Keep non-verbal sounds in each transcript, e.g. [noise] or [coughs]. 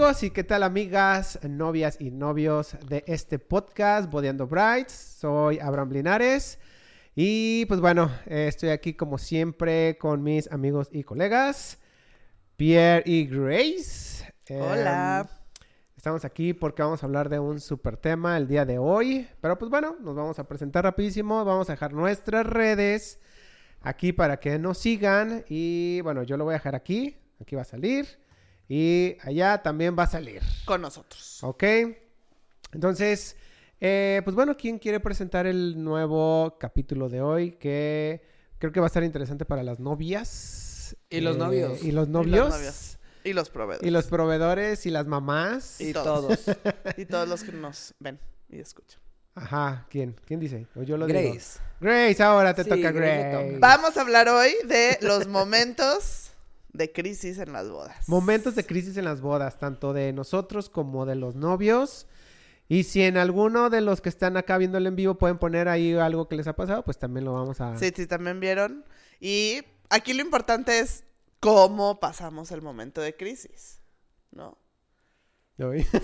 amigos y qué tal amigas, novias y novios de este podcast, Bodeando Brides? Soy Abraham Linares y pues bueno, eh, estoy aquí como siempre con mis amigos y colegas, Pierre y Grace. Hola. Em, estamos aquí porque vamos a hablar de un super tema el día de hoy, pero pues bueno, nos vamos a presentar rapidísimo, vamos a dejar nuestras redes aquí para que nos sigan y bueno, yo lo voy a dejar aquí, aquí va a salir. Y allá también va a salir. Con nosotros. Ok. Entonces, eh, pues bueno, ¿quién quiere presentar el nuevo capítulo de hoy? Que creo que va a estar interesante para las novias. Y los Eh, novios. Y los Y novios. las novias. Y los proveedores. Y los proveedores y las mamás. Y todos. todos. [laughs] Y todos los que nos ven y escuchan. Ajá, ¿quién? ¿Quién dice? O yo lo digo. Grace. Grace, ahora te Sí, toca Grace Grace. Vamos a hablar hoy de los momentos de crisis en las bodas. Momentos de crisis en las bodas, tanto de nosotros como de los novios. Y si en alguno de los que están acá viéndolo en vivo pueden poner ahí algo que les ha pasado, pues también lo vamos a... Sí, sí, también vieron. Y aquí lo importante es cómo pasamos el momento de crisis. ¿No?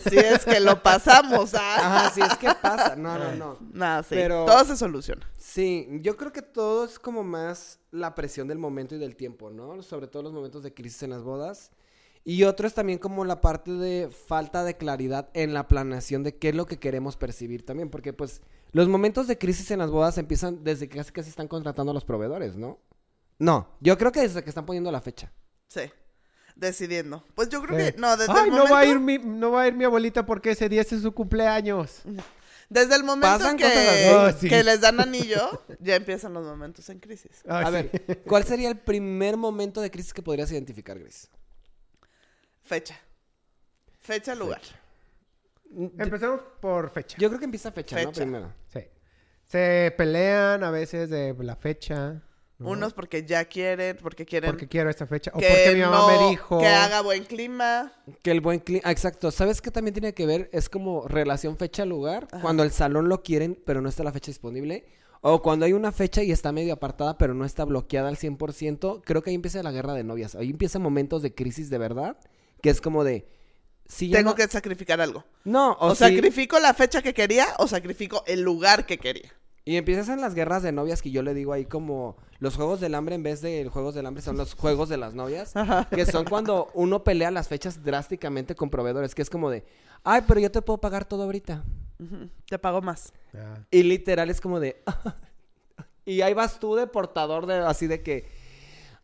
Si es que lo pasamos. ¿ah? Ajá, sí, es que pasa. No, no, no. Nada, sí. Pero- Todo se soluciona. Sí, yo creo que todo es como más la presión del momento y del tiempo, ¿no? Sobre todo los momentos de crisis en las bodas. Y otro es también como la parte de falta de claridad en la planeación de qué es lo que queremos percibir también. Porque pues los momentos de crisis en las bodas empiezan desde que casi casi están contratando a los proveedores, ¿no? No, yo creo que desde que están poniendo la fecha. Sí. Decidiendo. Pues yo creo Eh, que. No, desde Ay, el no va a momento- ir mi, no va a ir mi abuelita porque ese día es su cumpleaños. [laughs] Desde el momento Pasan que, cosas. Oh, sí. que les dan anillo, ya empiezan los momentos en crisis. Ay, A sí. ver, ¿cuál sería el primer momento de crisis que podrías identificar, Grace? Fecha. Fecha, lugar. Empezamos por fecha. Yo creo que empieza fecha, ¿no? Fecha. Primero. Sí. Se pelean a veces de la fecha. ¿No? Unos porque ya quieren, porque quieren Porque quiero esta fecha. O que porque mi mamá no- me dijo. que haga buen clima. Que el buen clima. Exacto. ¿Sabes qué también tiene que ver? Es como relación fecha-lugar. Cuando el salón lo quieren, pero no está la fecha disponible. O cuando hay una fecha y está medio apartada, pero no está bloqueada al 100%. Creo que ahí empieza la guerra de novias. Ahí empiezan momentos de crisis de verdad. Que es como de. Si Tengo no... que sacrificar algo. No, o, O, sacrifico la fecha que quería o sacrifico el lugar que quería. Y empiezan las guerras de novias que yo le digo ahí como los juegos del hambre en vez de juegos del hambre son los juegos de las novias. Que son cuando uno pelea las fechas drásticamente con proveedores. Que es como de, ay, pero yo te puedo pagar todo ahorita. Te pago más. Ah. Y literal es como de, [laughs] y ahí vas tú de portador de así de que,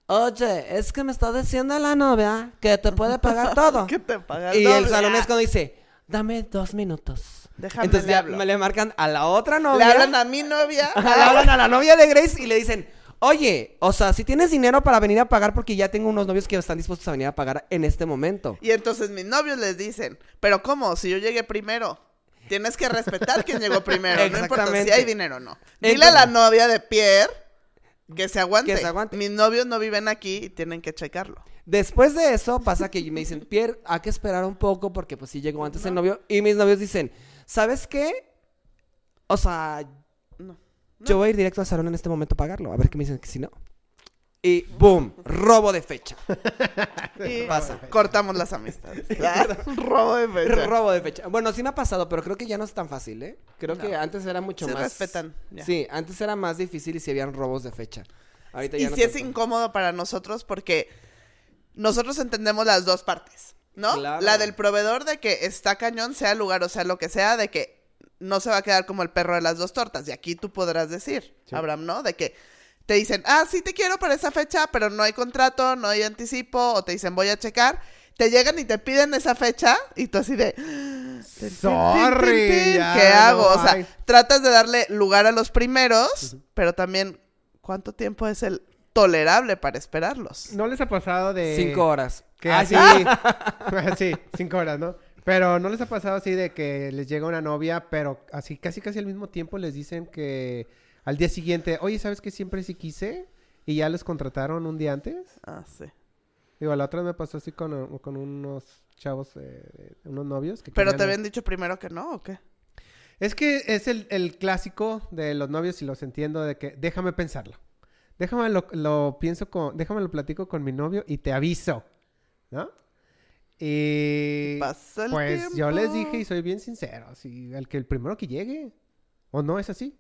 oye, es que me está diciendo la novia que te puede pagar [laughs] todo. ¿Qué te paga y el doble? salón es cuando dice, dame dos minutos. Déjame, Entonces le ya hablo. me le marcan a la otra Le novia. hablan a mi novia. Le hablan a la novia de Grace y le dicen, oye, o sea, si tienes dinero para venir a pagar porque ya tengo unos novios que están dispuestos a venir a pagar en este momento. Y entonces mis novios les dicen, pero ¿cómo? Si yo llegué primero. Tienes que respetar quien llegó primero. No importa si hay dinero o no. Dile a la novia de Pierre que se aguante. Que se aguante. Mis novios no viven aquí y tienen que checarlo. Después de eso pasa que me dicen, Pierre, hay que esperar un poco porque pues sí llegó antes el novio. Y mis novios dicen, ¿sabes qué? O sea, No. yo voy a ir directo al salón en este momento a pagarlo. A ver qué me dicen que si no. Y boom, robo de fecha. [laughs] Y Pasa. cortamos las amistades. [laughs] Ah, Robo de fecha. Robo de fecha. Bueno, sí me ha pasado, pero creo que ya no es tan fácil, ¿eh? Creo que antes era mucho Se más. respetan, ya. Sí, antes era más difícil y si habían robos de fecha. Ahorita ya Y no sí es incómodo para nosotros porque nosotros entendemos las dos partes, ¿no? Claro. La del proveedor de que está cañón, sea lugar o sea lo que sea, de que no se va a quedar como el perro de las dos tortas. Y aquí tú podrás decir, Sí. Abraham, ¿no? De que te dicen, ah, sí te quiero para esa fecha, pero no hay contrato, no hay anticipo, o te dicen, voy a checar. Te llegan y te piden esa fecha y tú así de... Sorry. ya ¿Qué no hago? o sea, hay. tratas de darle lugar a los primeros, pero también, ¿cuánto tiempo es el tolerable para esperarlos? ¿No les ha pasado de... Cinco horas. Que Ah, así... sí. [laughs] sí, cinco horas, ¿no? Pero ¿no les ha pasado así de que les llega una novia, pero así casi casi al mismo tiempo les dicen que al día siguiente, oye, ¿sabes que siempre sí quise? Y ya les contrataron un día antes. Ah, sí. Digo, la otra vez me pasó así con, con unos chavos, eh, unos novios. Que ¿Pero te habían dicho primero que no o qué? Es que es el, el clásico de los novios y los entiendo de que déjame pensarlo. Déjame lo, lo pienso con, déjame lo platico con mi novio y te aviso, ¿no? Y Pasa el pues yo les dije y soy bien sincero, así, el que el primero que llegue. ¿O no es así?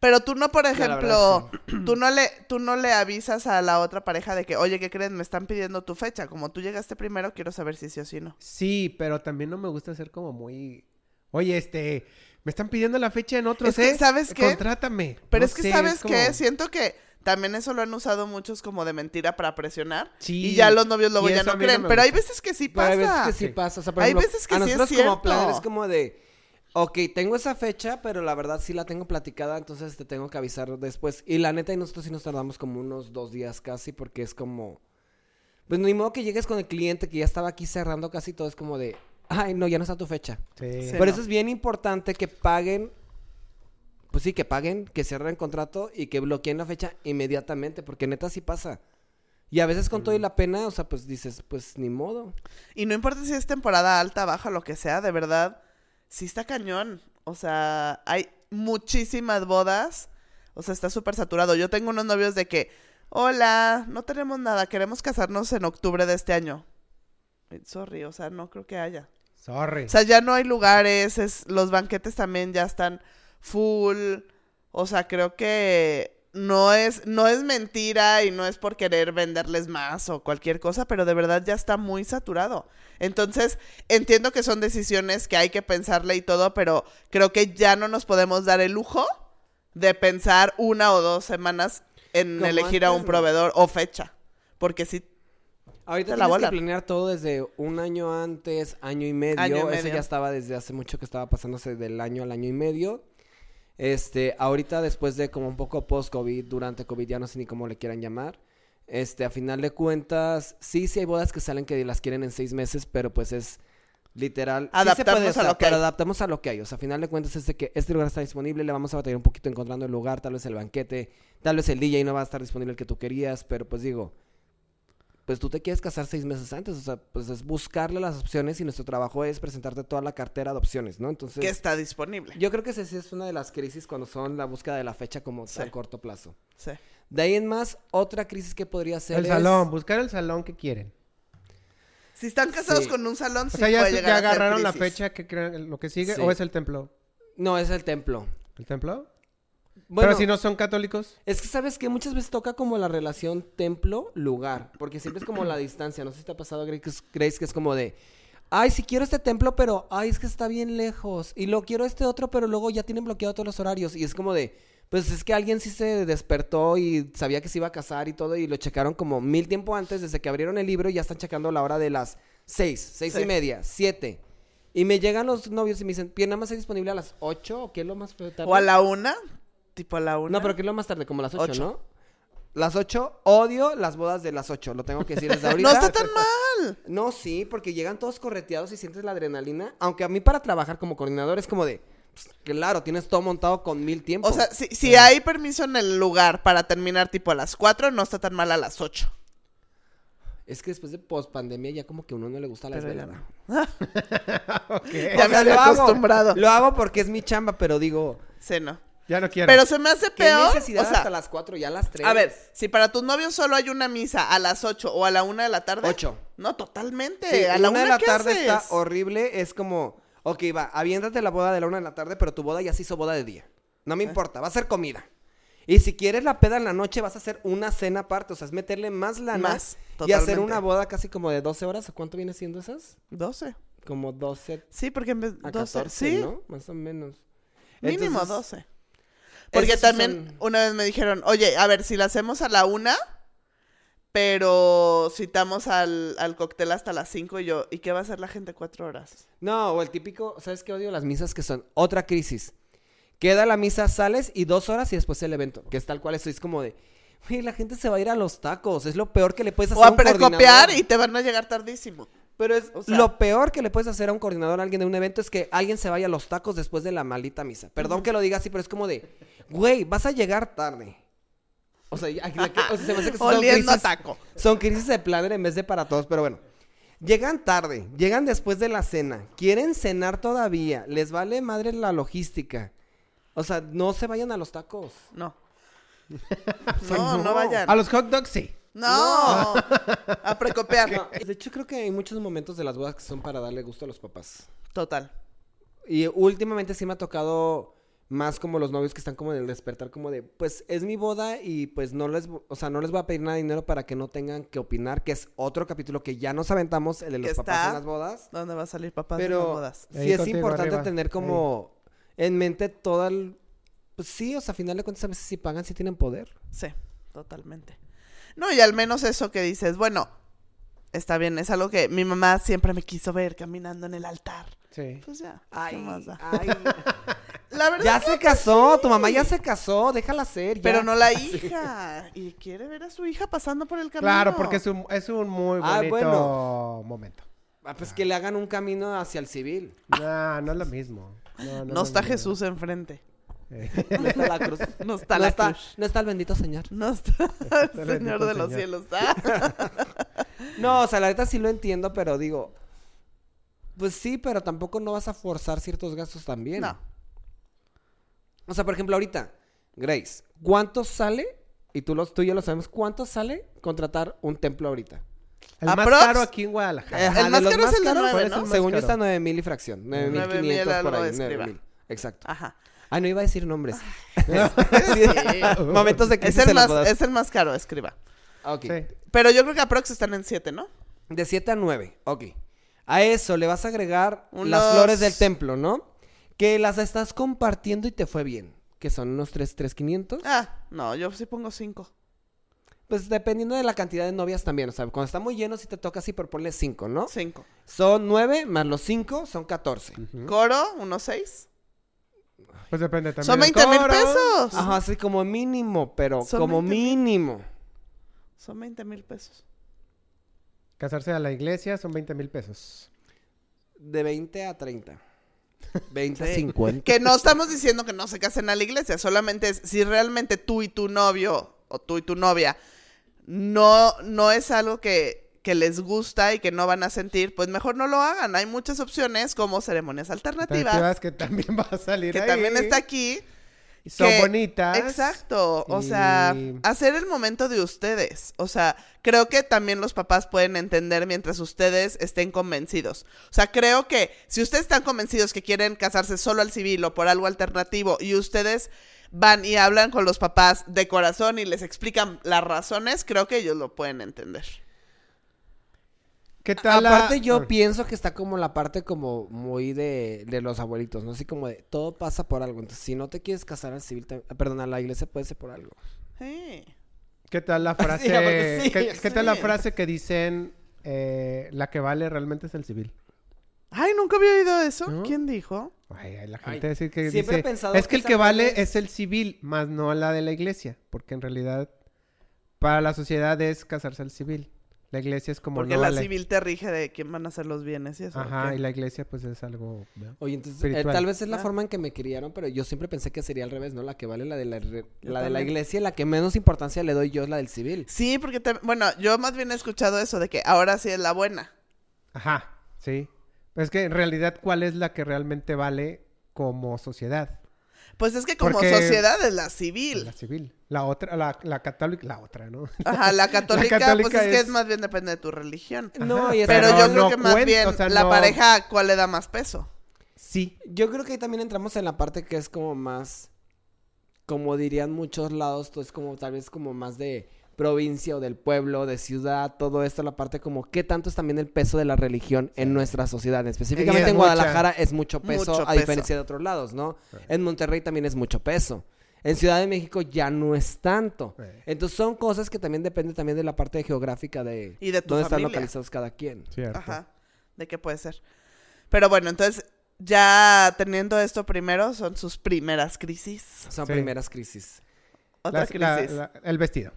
Pero tú no, por ejemplo, tú no le, tú no le avisas a la otra pareja de que, oye, ¿qué creen? Me están pidiendo tu fecha. Como tú llegaste primero, quiero saber si sí o si no. Sí, pero también no me gusta ser como muy... Oye, este, me están pidiendo la fecha en otros, Es que, ¿eh? ¿sabes qué? Contrátame. Pero No es que, sé, ¿sabes como- qué? Siento que también eso lo han usado muchos como de mentira para presionar. Sí. Y ya los novios luego ya no creen. pero hay veces que sí Pero pasa. hay veces que sí, Sí. pasa. O sea, por Hay ejemplo, veces que a sí es como plan es como de, ok, tengo esa fecha, pero la verdad sí la tengo platicada, entonces te tengo que avisar después. Y la neta, y nosotros sí nos tardamos como unos dos días casi, porque es como, pues ni modo que llegues con el cliente que ya estaba aquí cerrando casi todo, es como de, ay, no, ya no está tu fecha. Sí. Sí. Por no. eso es bien importante que paguen, pues sí, que paguen, que cierren contrato y que bloqueen la fecha inmediatamente, porque neta sí pasa. Y a veces con todo y la pena, o sea, pues dices, pues ni modo. Y no importa si es temporada alta, baja, lo que sea, de verdad, sí está cañón. O sea, hay muchísimas bodas. O sea, está súper saturado. Yo tengo unos novios de que, hola, no tenemos nada, queremos casarnos en octubre de este año. Eh, Sorry, o sea, no creo que haya. Sorry. O sea, ya no hay lugares, es, los banquetes también ya están full. O sea, creo que no es, no es mentira y no es por querer venderles más o cualquier cosa, pero de verdad ya está muy saturado. Entonces, entiendo que son decisiones que hay que pensarle y todo, pero creo que ya no nos podemos dar el lujo de pensar una o dos semanas en elegir a un proveedor o fecha. Porque sí, Ahorita la tienes que planear todo desde un año antes, año y medio. Año y Eso medio. ya estaba desde hace mucho que estaba pasándose del año al año y medio. Este, ahorita después de como un poco post-COVID, durante COVID, ya no sé ni cómo le quieran llamar. Este, a final de cuentas, sí, sí hay bodas que salen que las quieren en seis meses, pero pues es literal. sí puede, a lo que pero hay. adaptamos a lo que hay. O sea, a final de cuentas es de que este lugar está disponible, le vamos a batallar un poquito encontrando el lugar, tal vez el banquete, tal vez el DJ no va a estar disponible el que tú querías, pero pues digo, pues tú te quieres casar seis meses antes, o sea, pues es buscarle las opciones y nuestro trabajo es presentarte toda la cartera de opciones, ¿no? Entonces, que está disponible. yo creo que esa sí es una de las crisis cuando son la búsqueda de la fecha como Sí. a corto plazo. Sí. De ahí en más, otra crisis que podría ser El es- salón, buscar el salón que quieren. Si están casados Sí. con un salón, O sí sea, ya, puede ya llegar a ser agarraron la fecha que creen lo que sigue Sí. o es el templo. No, es el templo. ¿El templo? Bueno, Pero si no son católicos. es que sabes que muchas veces toca como la relación templo-lugar, porque siempre es como la distancia. No sé si te ha pasado, Grace, que es- Grace, que es como de, ay, si quiero este templo, pero, ay, es que está bien lejos. Y lo quiero este otro, pero luego ya tienen bloqueado todos los horarios. Y es como de, pues es que alguien sí se despertó y sabía que se iba a casar y todo, y lo checaron como mil tiempo antes, desde que abrieron el libro, y ya están checando la hora de las seis, seis Sí. y media, siete. Y me llegan los novios y me dicen, ¿bien nada más es disponible a las ocho o qué es lo más tarde? O a la una, tipo a la una. No, pero que es lo más tarde, como las 8, Ocho. ¿no? Las 8, odio las bodas de las 8, lo tengo que decir desde [laughs] ahorita. No está tan mal. No, sí, porque llegan todos correteados y sientes la adrenalina. Aunque a mí para trabajar como coordinador es como de, pues, claro, tienes todo montado con mil tiempos. O sea, si, si hay permiso en el lugar para terminar tipo a las cuatro, no está tan mal a las ocho. es que después de post pandemia ya como que a uno no le gusta la Pero ya desvelada. [laughs] [laughs] Ok. Ya me había lo hago, acostumbrado. Lo hago porque es mi chamba, pero digo, Sí, no. Ya no quiero. Pero se me hace ¿qué peor. necesidad o sea, hasta las 4 ya a las 3? a ver, si para tus novios solo hay una misa a las ocho o a la una de la tarde. Ocho. No, totalmente. Sí, a la una una, de la ¿qué tarde haces? está horrible. Es como, ok, va, aviéntate la boda de la una de la tarde, pero tu boda ya se hizo boda de día. No me importa, va a ser comida. Y si quieres la peda en la noche, vas a hacer una cena aparte. O sea, es meterle más lana Más, y hacer totalmente. una boda casi como de 12 horas. ¿O cuánto viene siendo esas? Doce. Como 12 Sí, porque en vez a 12, 14, sí, ¿no? Más o menos. mínimo Entonces, doce. Porque también son- una vez me dijeron, oye, a ver, si la hacemos a la una, pero citamos al, al cóctel hasta las cinco y yo, ¿y qué va a hacer la gente cuatro horas? No, o el típico, ¿sabes qué odio? Las misas que son otra crisis. Queda la misa, sales y dos horas y después el evento. Que es tal cual, eso es como de, güey, la gente se va a ir a los tacos. Es lo peor que le puedes hacer O a a un precopiar coordinador. y te van a llegar tardísimo. Pero es O sea- lo peor que le puedes hacer a un coordinador a alguien de un evento es que alguien se vaya a los tacos después de la maldita misa. Perdón que lo diga así, pero es como de, güey, vas a llegar tarde. O sea, ya- ya que- o sea, se me hace que son Oliendo a crisis- taco. Son crisis de planner en vez de para todos, pero bueno. Llegan tarde, llegan después de la cena, quieren cenar todavía, les vale madre la logística. O sea, no se vayan a los tacos. No. [laughs] No, no vayan. A los hot dogs sí. No, [laughs] a precopiar. No, de hecho, creo que hay muchos momentos de las bodas que son para darle gusto a los papás. Total. Y últimamente sí me ha tocado más como los novios que están como en el despertar, como de, pues es mi boda y pues no les, o sea, no les voy a pedir nada de dinero para que no tengan que opinar, que es otro capítulo que ya nos aventamos, el de los papás está- en las bodas. ¿Dónde va a salir papá de las Pero bodas? Ahí sí es importante arriba. tener como en mente todo el... Pues sí, o sea, a final de cuentas a veces si pagan, si tienen poder. Sí, totalmente. No, y al menos eso que dices, bueno, está bien, es algo que mi mamá siempre me quiso ver caminando en el altar. Sí. Pues ya, ¿qué Ay, más da? ay. [laughs] La verdad, ya se casó, tu mamá ya se casó, déjala ser. ya. pero no la [laughs] hija. Y quiere ver a su hija pasando por el camino. Claro, porque es un, es un muy Ah, bonito bueno. momento. Ah, pues que le hagan un camino hacia el civil. No, no es lo mismo. No, No es está mismo. Jesús enfrente. Eh, [laughs] No está la cruz. No está no la está, cruz. no está el bendito señor. No está [laughs] el el Señor de los Señor. cielos. ¿ah? [laughs] No, o sea, la neta sí lo entiendo, pero digo... Pues sí, pero tampoco no vas a forzar ciertos gastos también. No. O sea, por ejemplo, ahorita, Grace, ¿cuánto sale? Y tú, los, tú y yo lo sabemos, ¿cuánto sale contratar un templo ahorita? El más ¿Aprox? caro aquí en Guadalajara. Ajá, El de más caro es el de caros, nueve, ¿cuál es ¿no? el más Según yo está 9 mil y fracción. 9 mil 9,500 quinientos por algo ahí. de 9 escriba. mil. Exacto. Ajá. Ah, no iba a decir nombres. [laughs] [laughs] Sí. Momentos de Es crisis el, en las más, bodas. es el más caro, escriba. Ah, ok. Sí. Pero yo creo que aprox están en 7, ¿no? De 7 a 9, ok. A eso le vas a agregar Unos- las flores del templo, ¿no? Que las estás compartiendo y te fue bien. Que son unos 3, 3, 500. Ah, no, yo sí pongo 5. Pues dependiendo de la cantidad de novias también. O sea, cuando está muy lleno, si te toca así por ponle 5, ¿no? 5. Son 9 más los 5 son 14. Ujú. Coro, unos 6. Pues depende también. Son del 20 mil pesos. Ajá, así como mínimo, pero Son como 20,000. mínimo. Son 20 mil pesos. Casarse a la iglesia son 20 mil pesos. De 20 a 30. 20 [laughs] a Sí. 50. Que no estamos diciendo que no se casen a la iglesia, solamente es si realmente tú y tu novio o tú y tu novia no, no es algo que, que les gusta y que no van a sentir, pues mejor no lo hagan. Hay muchas opciones como ceremonias alternativas, Alternativas que también [laughs] va a salir que ahí. también está aquí. Y Son que- bonitas. Exacto, o sea, hacer el momento de ustedes. O sea, creo que también los papás pueden entender mientras ustedes estén convencidos. O sea, creo que si ustedes están convencidos que quieren casarse solo al civil o por algo alternativo y ustedes van y hablan con los papás de corazón y les explican las razones, creo que ellos lo pueden entender. ¿Qué tal la- Aparte yo Ah, pienso que está como la parte como muy de, de los abuelitos, ¿no? Así como de todo pasa por algo. Entonces, si no te quieres casar al civil, te- perdón, a la iglesia puede ser por algo. Sí. ¿Qué tal la [laughs] frase? [laughs] Sí, aparte sí, ¿Qué, qué tal la frase que dicen eh, la que vale realmente es el civil? Ay, nunca había oído eso. ¿No? ¿Quién dijo? Ay, ay, la Ay, gente dice que siempre he dice, pensado es que que el que vale es el civil, más no la de la iglesia, porque en realidad para la sociedad es casarse al civil. La iglesia es como Porque no la vale. civil te rige de quién van a ser los bienes y eso. Ajá, y la iglesia pues es algo ¿no? Oye, entonces, eh, tal vez es la Ah. forma en que me criaron, pero yo siempre pensé que sería al revés, ¿no? La que vale la de la, re- la de la iglesia y la que menos importancia le doy yo es la del civil. Sí, porque, te- bueno, yo más bien he escuchado eso de que ahora sí es la buena. Ajá, sí. Pues es que en realidad, ¿cuál es la que realmente vale como sociedad? Pues es que como Porque- sociedad es la civil. La civil. La otra, la, la católica, la otra, ¿no? Ajá, la [laughs] católica, católica pues es, que es- es más bien depende de tu religión. No, y es- Pero no, yo no creo que más bien o sea, la no- pareja, ¿cuál le da más peso? Sí. Yo creo que ahí también entramos en la parte que es como más, como dirían muchos lados, pues como tal vez como más de provincia o del pueblo, de ciudad, todo esto, la parte como qué tanto es también el peso de la religión en nuestra sociedad. Específicamente es en mucha. Guadalajara es mucho peso, Mucho a peso. diferencia de otros lados, ¿no? En Monterrey también es mucho peso. En Ciudad de México ya no es tanto. Sí. Entonces son cosas que también dependen también de la parte geográfica de, Y de tu dónde están localizados cada quien. Cierto. Ajá. ¿De qué puede ser? Pero bueno, entonces, ya teniendo esto primero, son sus primeras crisis. Son Sí. primeras crisis. Otra Las- crisis. la- el vestido.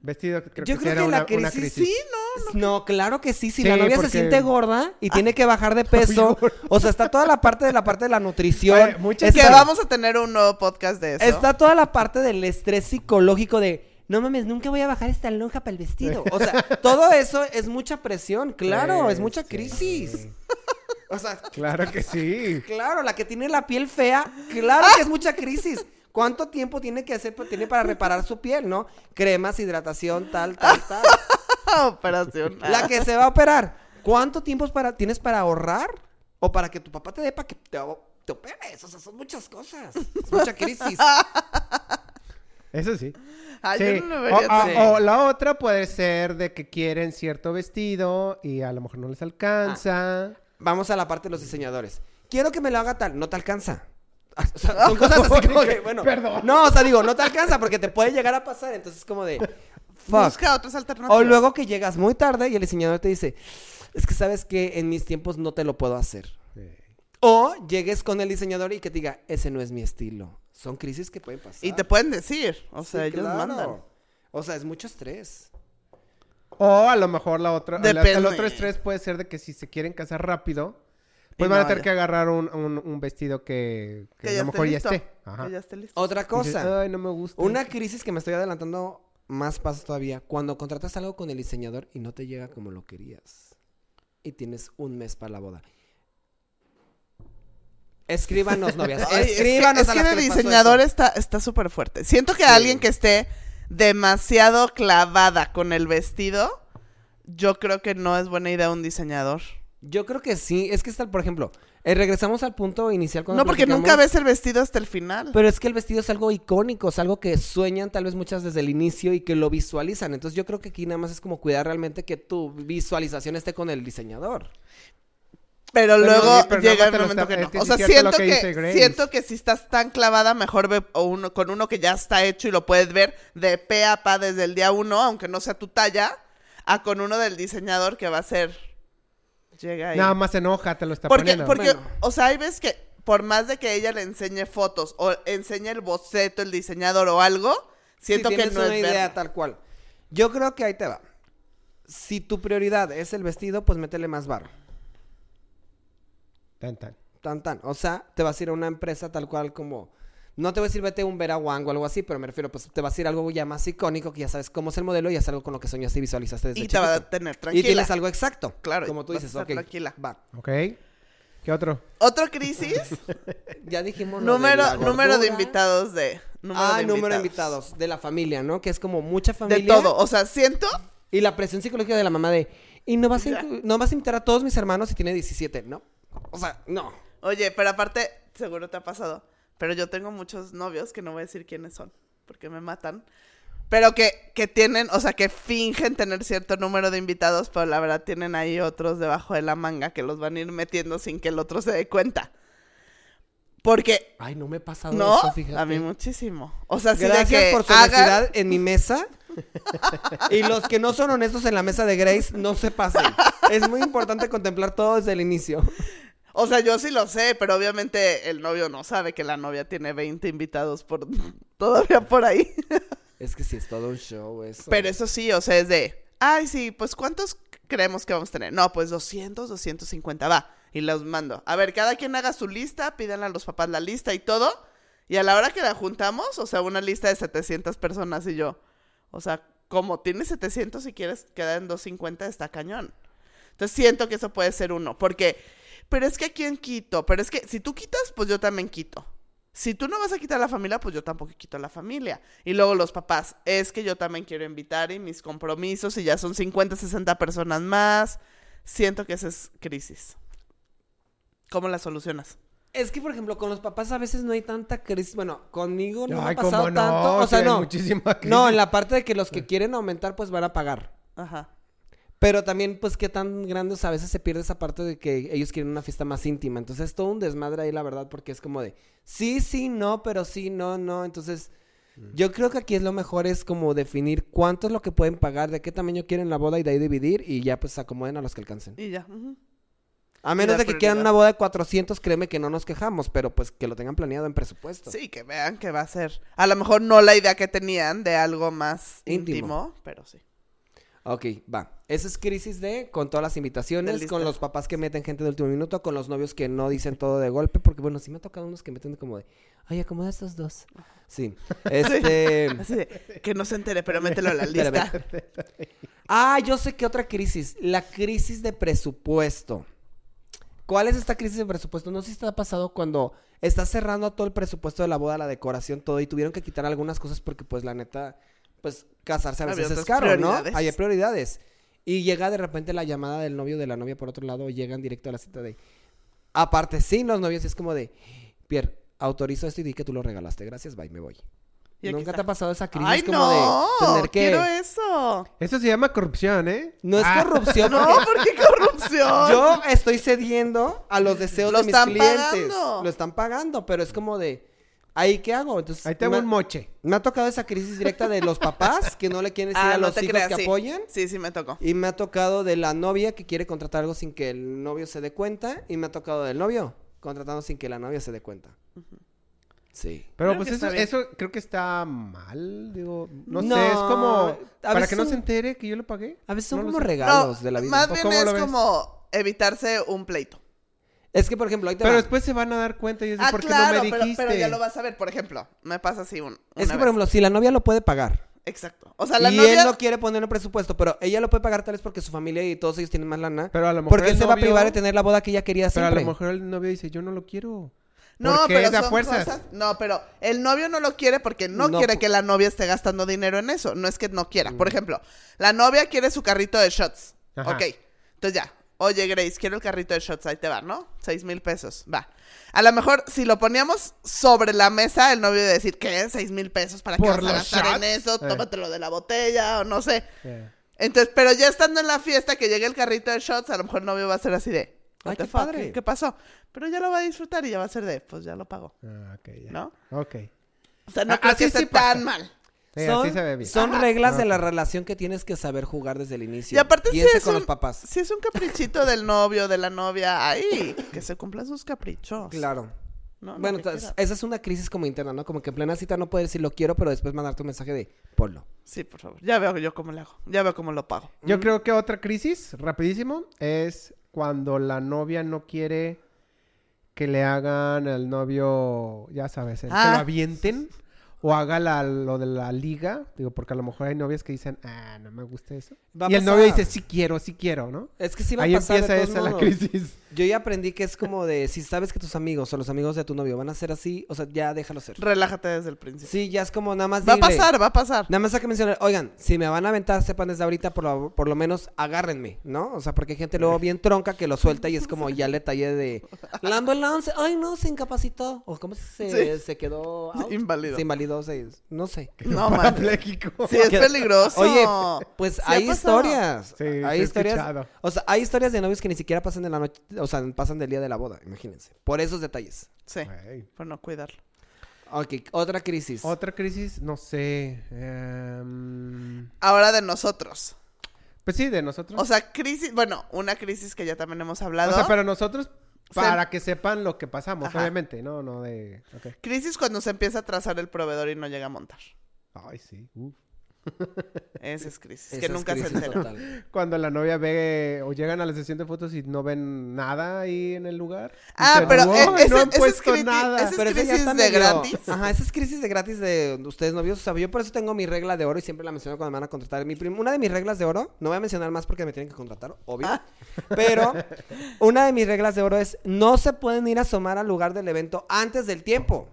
Vestido, creo Yo que creo era que una, la crisis, una crisis. Sí, no. No, claro que sí. Si Sí, la novia porque- se siente gorda y tiene que bajar de [laughs] peso, o sea, está toda la parte de la parte de la nutrición. Oye, muchas- Que vamos a tener un nuevo podcast de eso. está toda la parte del estrés psicológico de no mames, nunca voy a bajar esta lonja para el vestido. O sea, [laughs] todo eso es mucha presión, claro, Sí, es mucha sí. crisis. [laughs] O sea, Claro que sí. claro, la que tiene la piel fea, claro que es mucha crisis. ¿Cuánto tiempo tiene que hacer, tiene para reparar su piel, no? Cremas, hidratación, tal, tal, tal. Operación. La que se va a operar. ¿Cuánto tiempo para, tienes para ahorrar? O para que tu papá te dé para que te, te operes. O sea, son muchas cosas. Es mucha crisis. [laughs] Eso sí. Ay, Sí. yo no lo O, vería a- tan- o la otra puede ser de que quieren cierto vestido y a lo mejor no les alcanza. Vamos a la parte de los diseñadores. Quiero que me lo haga tal. No te alcanza. [laughs] O sea, [laughs] son cosas así como que, bueno. Perdón. No, o sea, digo, no te alcanza porque te puede llegar a pasar. Entonces es como de. Fuck. Busca otras alternativas. O luego que llegas muy tarde y el diseñador te dice, es que sabes que en mis tiempos no te lo puedo hacer. O llegues con el diseñador y que te diga, ese no es mi estilo. Son crisis que pueden pasar. Y te pueden decir. O Sí, sea, ellos claro. mandan. O sea, es mucho estrés. O a lo mejor la otra, el, Depende. el otro estrés puede ser de que si se quieren casar rápido, pues Y van a tener que agarrar un, un- un vestido que, que Que a ya lo esté mejor ya esté. Ajá. Que ya esté listo. Otra dices, cosa. Ay, no me gusta. Una crisis que me estoy adelantando más pasos todavía. Cuando contratas algo con el diseñador y no te llega como lo querías. Y tienes un mes para la boda. Escríbanos, [laughs] novias. Ay, es que- Escríbanos es a que, las de que diseñador está está súper fuerte. Siento que Sí. alguien que esté demasiado clavada con el vestido, yo creo que no es buena idea un diseñador. Yo creo que sí. Es que está, por ejemplo, eh, regresamos al punto inicial cuando No, porque nunca ves el vestido hasta el final. Pero es que el vestido es algo icónico, es algo que sueñan tal vez muchas desde el inicio y que lo visualizan. Entonces yo creo que aquí nada más es como cuidar realmente que tu visualización esté con el diseñador. Pero, Pero luego no, pero nada llega el momento está- que no. O sea, siento que siento que si estás tan clavada, mejor ve uno, con uno que ya está hecho y lo puedes ver de pe a pa desde el día uno, aunque no sea tu talla, a con uno del diseñador que va a ser... Llega ahí. Nada más se enoja, te lo está Porque, poniendo. porque Bueno. o sea, hay veces que por más de que ella le enseñe fotos o enseñe el boceto, el diseñador o algo, siento Si que no una es idea tal cual. Yo creo que ahí te va. Si tu prioridad es el vestido, pues métele más bar. Tan, tan. Tan tan. O sea, te vas a ir a una empresa tal cual como. No te voy a decir vete un Vera Wang o algo así, pero me refiero, pues te vas a ir a algo ya más icónico, que ya sabes cómo es el modelo y es algo con lo que soñaste y visualizaste desde Y te va a tener Y tranquila. tienes algo exacto. Claro, Como tú vas a dices, ok. tranquila. Va. ¿Ok? ¿Qué otro? Otro crisis, [laughs] Ya dijimos. lo de número, número de invitados de... Número ah, de número de invitados. De la familia, ¿no? Que es como mucha De familia. todo. O sea, siento... Y la presión psicológica de la mamá de. Y no vas, a Ya. no vas a invitar a todos mis hermanos si tiene 17, ¿no? O sea, no. Oye, pero aparte, seguro te ha pasado. Pero yo tengo muchos novios que no voy a decir quiénes son, porque me matan. Pero que, que tienen, o sea, que fingen tener cierto número de invitados, pero la verdad tienen ahí otros debajo de la manga que los van a ir metiendo sin que el otro se dé cuenta. Porque, Ay, no me he pasado ¿no? eso, fíjate. A mí muchísimo. O sea, sí Gracias de que por su hagan- honestidad en mi mesa. y los que no son honestos en la mesa de Grace, no se pasen. Es muy importante contemplar todo desde el inicio. O sea, yo sí lo sé, pero obviamente el novio no sabe que la novia tiene 20 invitados por [laughs] todavía por ahí. [laughs] Es que sí, es todo un show eso. Pero eso sí, o sea, es de, ay, sí, pues ¿cuántos creemos que vamos a tener? No, pues 200, 250, va. Y los mando. A ver, cada quien haga su lista, pídanle a los papás la lista y todo. Y a la hora que la juntamos, o sea, una lista de 700 personas y yo. O sea, como tienes 700 y quieres quedar en 250, está cañón. Entonces siento que eso puede ser uno. Porque, pero es que aquí en quito. Pero es que si tú quitas, pues yo también quito. Si tú no vas a quitar a la familia, pues yo tampoco quito a la familia. Y luego los papás, es que yo también quiero invitar y mis compromisos y ya son 50, 60 personas más. Siento que esa es crisis. ¿Cómo la solucionas? Es que, por ejemplo, con los papás a veces no hay tanta crisis. Bueno, conmigo no Ay, ha pasado no, tanto. O sí sea, hay no. muchísima crisis. No, en la parte de que los que quieren aumentar, pues van a pagar. Ajá. Pero también, pues, qué tan grandes a veces se pierde esa parte de que ellos quieren una fiesta más íntima. Entonces, es todo un desmadre ahí, la verdad, porque es como de sí, sí, no, pero sí, no, no. Entonces, yo creo que aquí es lo mejor es como definir cuánto es lo que pueden pagar, de qué tamaño quieren la boda y de ahí dividir y ya, pues, acomoden a los que alcancen. Y ya. A menos de que quieran una boda de 400, créeme que no nos quejamos, pero pues que lo tengan planeado en presupuesto. Sí, que vean que va a ser. A lo mejor no la idea que tenían de algo más Íntimo. íntimo, pero sí. Ok, va. Esa es crisis de con todas las invitaciones, con los papás que meten gente de último minuto, con los novios que no dicen todo de golpe, porque bueno, sí me ha tocado unos que meten como de, ay, acomoda estos dos. [laughs] Sí. Este. Así de, que no se entere, pero mételo a la lista. [laughs] ah, yo sé que otra crisis. La crisis de presupuesto. ¿Cuál es esta crisis de presupuesto? No sé si te ha pasado cuando estás cerrando todo el presupuesto de la boda, la decoración, todo, y tuvieron que quitar algunas cosas porque, pues, la neta, pues, casarse a veces es caro, ¿no? prioridades. Hay prioridades. Y llega de repente la llamada del novio de la novia por otro lado, llegan directo a la cita de... Aparte, sin los novios, es como de... Pierre, autorizo esto y di que tú lo regalaste. Gracias, bye, me voy. ¿Nunca está. te ha pasado esa crisis Ay, como no. de tener que... Quiero eso. Eso se llama corrupción, ¿eh? No es Ah, corrupción, [laughs] No, porque ¿por qué corrupción? yo estoy cediendo a los deseos Lo de mis están clientes. pagando. Lo están pagando, pero es como de... ¿Ahí qué hago? Entonces, Ahí tengo me, un moche. me ha tocado esa crisis directa de los papás [laughs] que no le quieren decir Ah, a no los hijos creas, que sí. apoyen. Sí, sí me tocó. Y me ha tocado de la novia que quiere contratar algo sin que el novio se dé cuenta. Y me ha tocado del novio contratando sin que la novia se dé cuenta. Sí. Pero Creo pues eso, eso creo que está mal, digo, no, No, sé, es como a para que no son- se entere que yo lo pagué. A veces son No como regalos No, de la vida. Más ¿O bien es ves? como evitarse un pleito. Es que, por ejemplo, ahí te Pero va. después se van a dar cuenta y es de Ah, por qué claro, no me pero, dijiste. pero ya lo vas a ver. Por ejemplo, me pasa así un. Es que, por ejemplo, si la novia lo puede pagar. Exacto. O sea, la y novia. él no quiere poner un presupuesto, pero ella lo puede pagar tal vez porque su familia y todos ellos tienen más lana. Pero a lo mejor Porque el se va a privar de tener la boda que ella quería Pero a lo mejor el novio dice, yo no lo quiero. No, porque pero es de a son fuerzas. cosas- No, pero el novio no lo quiere porque no, No, quiere que la novia esté gastando dinero en eso. No es que no quiera. Por ejemplo, la novia quiere su carrito de shots. Ajá. Ok. Entonces ya. Oye, Grace, quiero el carrito de shots. Ahí te va, ¿no? Seis mil pesos. Va. A lo mejor, si lo poníamos sobre la mesa, el novio iba a decir, ¿qué? ¿Seis mil pesos? ¿Para qué ¿Por vas a en eso? Eh. Tómatelo de la botella o no sé. Eh, Entonces, pero ya estando en la fiesta, que llegue el carrito de shots, a lo mejor el novio va a ser así de, Ay, "What the qué padre". ¿Qué, pasó? Pero ya lo va a disfrutar y ya va a ser de, pues ya lo pago, Ah, ok, ya. ¿no? Ok. O sea, no Ah, creo así que esté sí pasa. tan mal. Sí, son así se ve bien. son Ajá. reglas de la relación que tienes que saber jugar desde el inicio. Y aparte sí Piense es con un- los papás. Si es un caprichito del novio, de la novia, ahí, que se cumplan sus caprichos. Claro. ¿no? Lo Bueno, esa es una crisis como interna, ¿no? Como que en plena cita no puedes decir lo quiero, pero después mandarte un mensaje de ponlo. Sí, por favor. Ya veo yo cómo le hago. Ya veo cómo lo pago. Yo creo que otra crisis, rapidísimo, es cuando la novia no quiere que le hagan al novio, ya sabes, el que Ah. lo avienten o haga la- lo de la liga. Digo, porque a lo mejor hay novias que dicen, ah, no me gusta eso. Va y el novio dice, sí quiero, sí quiero, ¿no? Es que sí va Ahí a pasar de empieza todos esa la crisis. Yo ya aprendí que es como de si sabes que tus amigos o los amigos de tu novio van a ser así, o sea, ya déjalo ser. Relájate desde el principio. Sí, ya es como nada más va a pasar, va a pasar. Nada más hay que mencionar, oigan, si me van a aventar, sepan desde ahorita, por lo, por lo menos agárrenme, ¿no? O sea, porque hay gente luego bien tronca que lo suelta y es como ya le tallé de... Lando el lance, ay no, se incapacitó. O cómo se, Sí. se quedó... [laughs] out? Inválido. Se invalidó, no sé. [laughs] No. Parapléjico. Sí, es peligroso. Oye, pues hay historias. Sí, hay historias. escuchado. O sea, hay historias de novios que ni siquiera pasan de la noche, o sea, pasan del día de la boda, imagínense. Por esos detalles. Sí, por no cuidarlo. Ok, otra crisis. Otra crisis, no sé. em, Ahora de nosotros. pues sí, de nosotros. O sea, crisis, bueno, una crisis que ya también hemos hablado. O sea, pero nosotros, Se- para que sepan lo que pasamos, Ajá. obviamente, no, no de... ok. Crisis cuando se empieza a trazar el proveedor y no llega a montar. Ay, sí. uf. Esa es crisis. Esa que es nunca se crisis entera. total. Cuando la novia ve o llegan a la sesión de fotos y no ven nada ahí en el lugar. Ah, Dicen, pero "Uy, eh, ese- no han ese es puesto criti- nada. es Pero esa ya crisis de medio- gratis. Ajá, esa es crisis de gratis de ustedes novios. O sea, yo por eso tengo mi regla de oro y siempre la menciono cuando me van a contratar. Mi prim- una de mis reglas de oro, no voy a mencionar más porque me tienen que contratar, obvio. Ah. Pero [laughs] una de mis reglas de oro es no se pueden ir a asomar al lugar del evento antes del tiempo.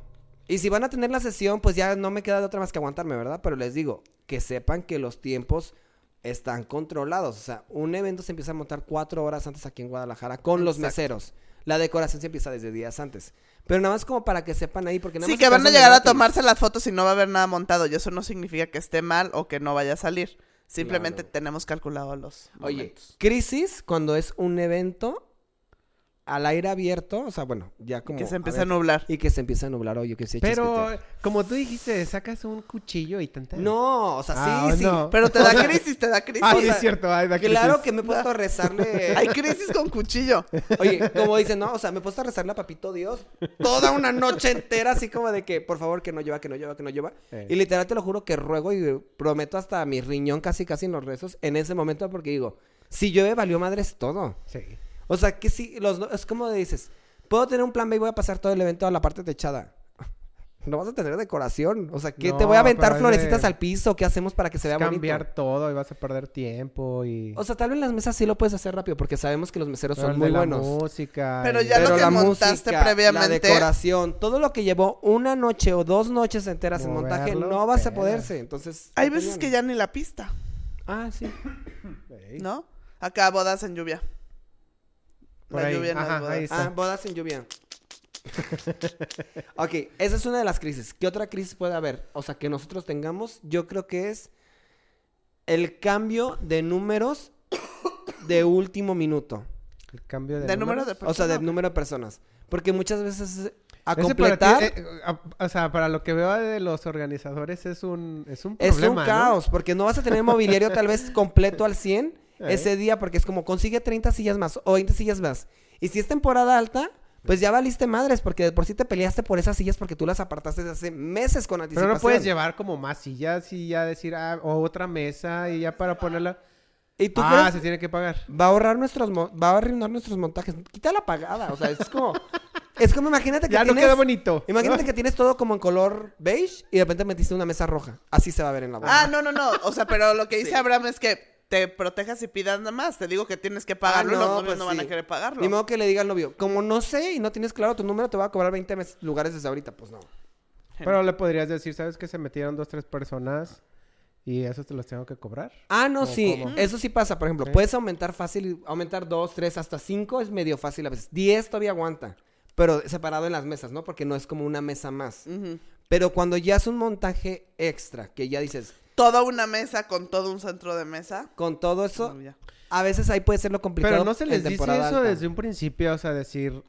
Y si van a tener la sesión, pues ya no me queda de otra más que aguantarme, ¿verdad? Pero les digo, que sepan que los tiempos están controlados. O sea, un evento se empieza a montar cuatro horas antes aquí en Guadalajara con los meseros. La decoración se empieza desde días antes. Pero nada más como para que sepan ahí, porque nada Sí, más que van a llegar a tomarse las fotos y no va a haber nada montado. Y eso no significa que esté mal o que no vaya a salir. Simplemente Claro. tenemos calculado los Oye, momentos. crisis cuando es un evento al aire abierto, o sea, bueno, ya como... que se a empieza ver, a nublar. Y que se empieza a nublar, oye, que se Pero, como tú dijiste, sacas un cuchillo y tanta. No, o sea, Ah, sí, sí. no. Pero te da [laughs] crisis, te da crisis. Ah, o sí, sea, es cierto. ay, da Claro crisis. que me he puesto a rezarle... [laughs] Hay crisis con cuchillo. Oye, como dicen, no, o sea, me he puesto a rezarle a Papito Dios toda una noche entera, así como de que, por favor, que no lleva, que no lleva, que no lleva. Eh. Y literal te lo juro que ruego y prometo hasta mi riñón casi, casi en los rezos en ese momento porque digo, si llueve, valió madres todo. Sí. O sea, que sí, los, es como dices, puedo tener un plan B y voy a pasar todo el evento a la parte techada. [laughs] no vas a tener decoración. O sea, ¿qué te voy a aventar florecitas de- al piso? ¿Qué hacemos para que se vea cambiar bonito? todo y vas a perder tiempo y... O sea, tal vez en las mesas sí lo puedes hacer rápido porque sabemos que los meseros Pero son muy la buenos. música. Pero ya lo que la montaste música, previamente- la decoración, todo lo que llevó una noche o dos noches enteras en montaje no vas a poderse. Entonces, Hay veces que ya ni la pista, Ah, sí. [coughs] ¿no? Acá bodas en lluvia. Por la ahí, lluvia en las ajá, bodas. ahí está. Ah, bodas en lluvia. [laughs] ok, esa es una de las crisis. ¿Qué otra crisis puede haber? O sea, que nosotros tengamos, yo creo que es el cambio de números de último minuto. El cambio de, De número de O sea, de personas. número de personas. Porque muchas veces a Ese para ti, completar eh, a- o sea, para lo que veo de los organizadores es un, es un es problema, un ¿no? caos. Porque no vas a tener mobiliario tal vez completo al 100 Eh. ese día. Porque es como consigue 30 sillas más o 20 sillas más. Y si es temporada alta... Pues ya valiste madres, porque de por sí te peleaste por esas sillas porque tú las apartaste desde hace meses con anticipación. Pero no puedes llevar como más sillas y ya decir, ah, o otra mesa y ya para ponerla. ¿Y tú ah, crees? se tiene que pagar. Va a ahorrar nuestros mo- va a arruinar nuestros montajes. Quita la pagada, o sea, es como es como imagínate que Ya no tienes queda bonito. Imagínate [laughs] que tienes todo como en color beige y de repente metiste una mesa roja. Así se va a ver en la boda. Ah, no, no, no. O sea, pero lo que [laughs] dice Abraham es que te protejas y pidas nada más. Te digo que tienes que pagarlo. Ah, no, los novios pues no van a querer pagarlo. Ni modo que le diga al novio, como no sé y no tienes claro tu número, te va a cobrar 20 mes- lugares desde ahorita. Pues no. Pero le podrías decir, ¿sabes que se metieron dos, tres personas y esos te los tengo que cobrar? Ah, no, ¿O sí. cómo? Eso sí pasa. Por ejemplo, Sí. puedes aumentar fácil, aumentar dos, tres, hasta cinco es medio fácil a veces. Diez todavía aguanta. Pero separado en las mesas, ¿no? Porque no es como una mesa más. Pero cuando ya es un montaje extra, que ya dices, Toda una mesa con todo un centro de mesa. con todo eso, No, a veces ahí puede ser lo complicado. Pero no se les dice eso alta. desde un principio, o sea, decir,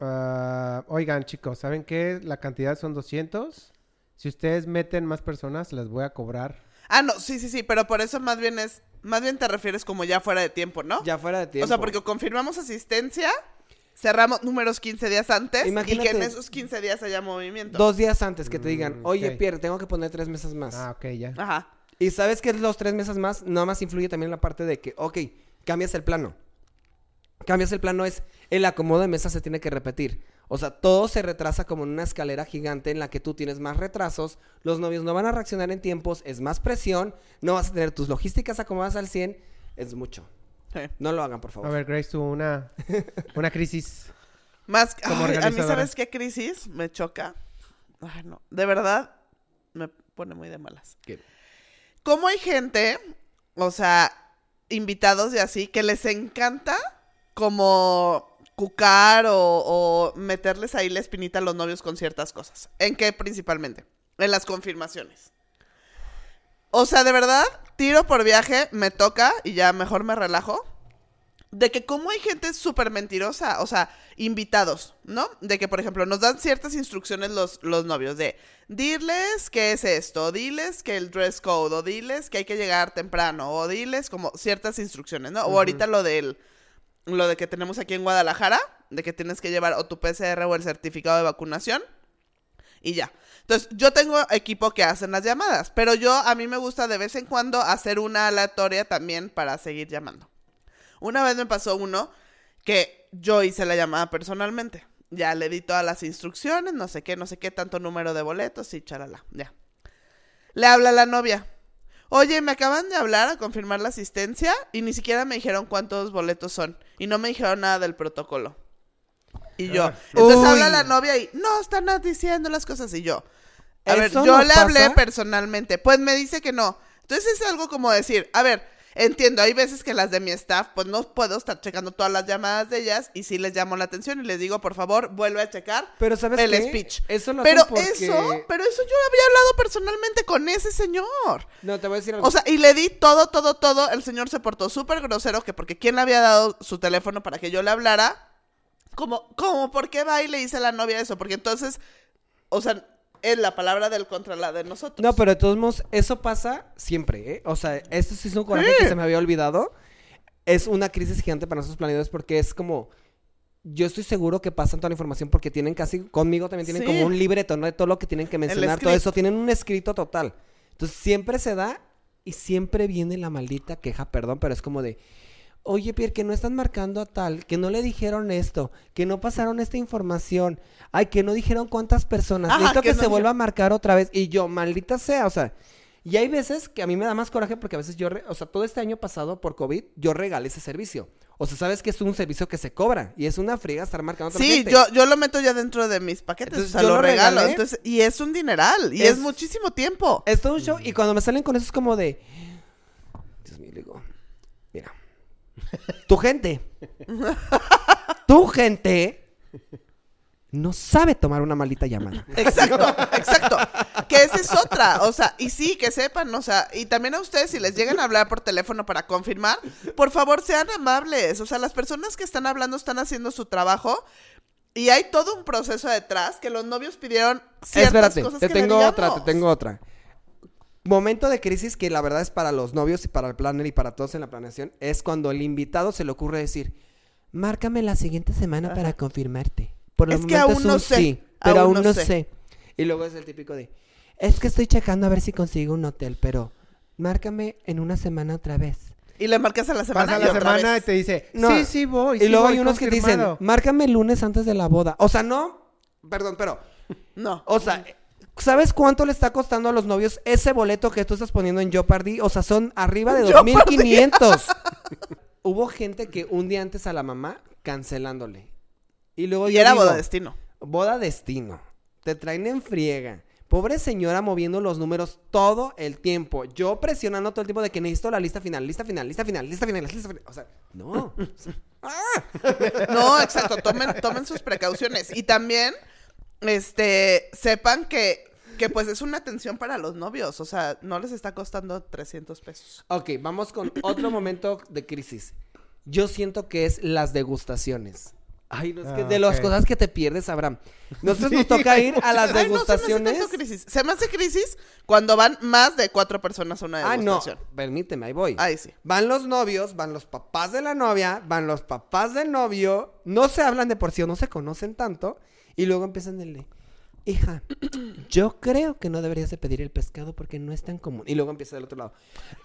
ah, oigan chicos, ¿saben qué? La cantidad son 200. Si ustedes meten más personas, les voy a cobrar. Ah, no, sí, sí, sí. Pero por eso más bien es. Más bien te refieres como ya fuera de tiempo, ¿no? Ya fuera de tiempo. O sea, porque confirmamos asistencia, cerramos números 15 días antes y que en esos 15 días haya movimiento. Dos días antes que te digan, Mm, oye, ok. Pierre, tengo que poner tres mesas más. Ah, ok, ya. Ajá. Y sabes que los tres mesas más, nada más influye también la parte de que, ok, cambias el plano. Cambias el plano es, el acomodo de mesa se tiene que repetir. O sea, todo se retrasa como en una escalera gigante en la que tú tienes más retrasos, los novios no van a reaccionar en tiempos, es más presión, no vas a tener tus logísticas acomodadas al 100, es mucho. Sí. No lo hagan, por favor. A ver, Grace tuvo una, [laughs] una crisis. Más, Como ay, a mí. ¿sabes qué crisis me choca? Ay, no. De verdad, me pone muy de malas. ¿Qué? ¿Cómo hay gente, o sea, invitados y así, que les encanta como cucar o, o meterles ahí la espinita a los novios con ciertas cosas? ¿En qué principalmente? En las confirmaciones. O sea, de verdad, tiro por viaje, me toca y ya mejor me relajo. De que como hay gente súper mentirosa, o sea, invitados, ¿no? De que, por ejemplo, nos dan ciertas instrucciones los, los novios de, diles qué es esto, diles que el dress code, o diles que hay que llegar temprano, o diles como ciertas instrucciones, ¿no? O ahorita lo del, lo de que tenemos aquí en Guadalajara, de que tienes que llevar o tu PCR o el certificado de vacunación, y ya. Entonces, yo tengo equipo que hacen las llamadas, pero yo a mí me gusta de vez en cuando hacer una aleatoria también para seguir llamando. Una vez me pasó uno que yo hice la llamada personalmente. Ya le di todas las instrucciones, no sé qué, no sé qué, tanto número de boletos y charala, ya. Le habla la novia. Oye, me acaban de hablar a confirmar la asistencia y ni siquiera me dijeron cuántos boletos son. Y no me dijeron nada del protocolo. Y yo. Ah. Entonces Uy. habla la novia y no están diciendo las cosas. Y yo. A ver, yo le hablé pasa- personalmente. Pues me dice que no. Entonces es algo como decir, a ver, entiendo, hay veces que las de mi staff, pues no puedo estar checando todas las llamadas de ellas y sí les llamo la atención y les digo, por favor, vuelve a checar Pero ¿sabes el qué? speech. Eso lo pero porque... eso, pero eso yo había hablado personalmente con ese señor. No, te voy a decir algo. O sea, y le di todo, todo, todo. El señor se portó súper grosero, que porque quién le había dado su teléfono para que yo le hablara. Como, como, ¿por qué va y le dice a la novia eso? Porque entonces, o sea, es la palabra del contra la de nosotros. No, pero de todos modos, eso pasa siempre, ¿eh? O sea, esto sí es un coraje que se me había olvidado. Es una crisis gigante para nosotros planeadores porque es como... Yo estoy seguro que pasan toda la información porque tienen casi... Conmigo también tienen Sí. como un libreto, ¿no? De todo lo que tienen que mencionar, todo eso. Tienen un escrito total. Entonces, siempre se da y siempre viene la maldita queja, perdón, pero es como de... oye, Pierre, que no están marcando a tal, que no le dijeron esto, que no pasaron esta información, ay, que no dijeron cuántas personas, Ajá, necesito que que, no se vuelva a marcar otra vez. Y yo, maldita sea, o sea, y hay veces que a mí me da más coraje porque a veces yo, re- o sea, todo este año pasado por COVID, yo regalé ese servicio. O sea, sabes que es un servicio que se cobra y es una friega estar marcando Sí, gente. yo, yo lo meto ya dentro de mis paquetes, Entonces, o sea, yo lo lo regalo. regalé. Entonces, y es un dineral, y es, Es- muchísimo tiempo. Es todo un show y cuando me salen con eso es como de... Dios mío, digo, tu gente, tu gente no sabe tomar una maldita llamada. Exacto, exacto. Que esa es otra. O sea, y sí, que sepan, o sea, y también a ustedes, si les llegan a hablar por teléfono para confirmar, por favor sean amables. O sea, las personas que están hablando están haciendo su trabajo. Y hay todo un proceso detrás que los novios pidieron ciertas Espérate, cosas te que le tengo otra, te tengo otra. Momento de crisis que la verdad es para los novios y para el planner y para todos en la planeación, es cuando el invitado se le ocurre decir, márcame la siguiente semana para confirmarte. Por Es que aún es no sé, sí, pero aún aún, no sé. sé. Y luego es el típico de, es que estoy checando a ver si consigo un hotel, pero márcame en una semana otra vez. Y le marcas a la semana. Pasa y la otra semana y vez. te dice, No, sí, sí voy. y sí luego voy, hay unos que te dicen, confirmado". márcame el lunes antes de la boda. O sea, no, perdón, pero No. O sea, ¿sabes cuánto le está costando a los novios ese boleto que tú estás poniendo en Jeopardy? O sea, son arriba de Jeopardy. 2500. [laughs] Hubo gente que un día antes a la mamá cancelándole. Y luego y era digo, boda destino. boda destino. Te traen en friega. Pobre señora moviendo los números todo el tiempo. Yo presionando todo el tiempo de que necesito la lista final, lista final, lista final, lista final, lista final. O sea, no. O [laughs] sea, No, exacto, tomen, tomen sus precauciones. Y también, este, sepan que, que pues es una atención para los novios. O sea, no les está costando 300 pesos. Ok, vamos con otro momento de crisis. Yo siento que es las degustaciones. Ay, no es que Ah, de las cosas que te pierdes, Abraham. Nosotros [laughs] Sí, nos toca ir a las Ay, no, se me hace degustaciones. crisis. Se me hace crisis cuando van más de cuatro personas a una ah, no, degustación. permíteme, ahí voy. Ahí sí. Van los novios, van los papás de la novia, van los papás del novio, no se hablan de por sí o no se conocen tanto, y luego empiezan el de, hija, yo creo que no deberías de pedir el pescado porque no es tan común. Y luego empieza del otro lado.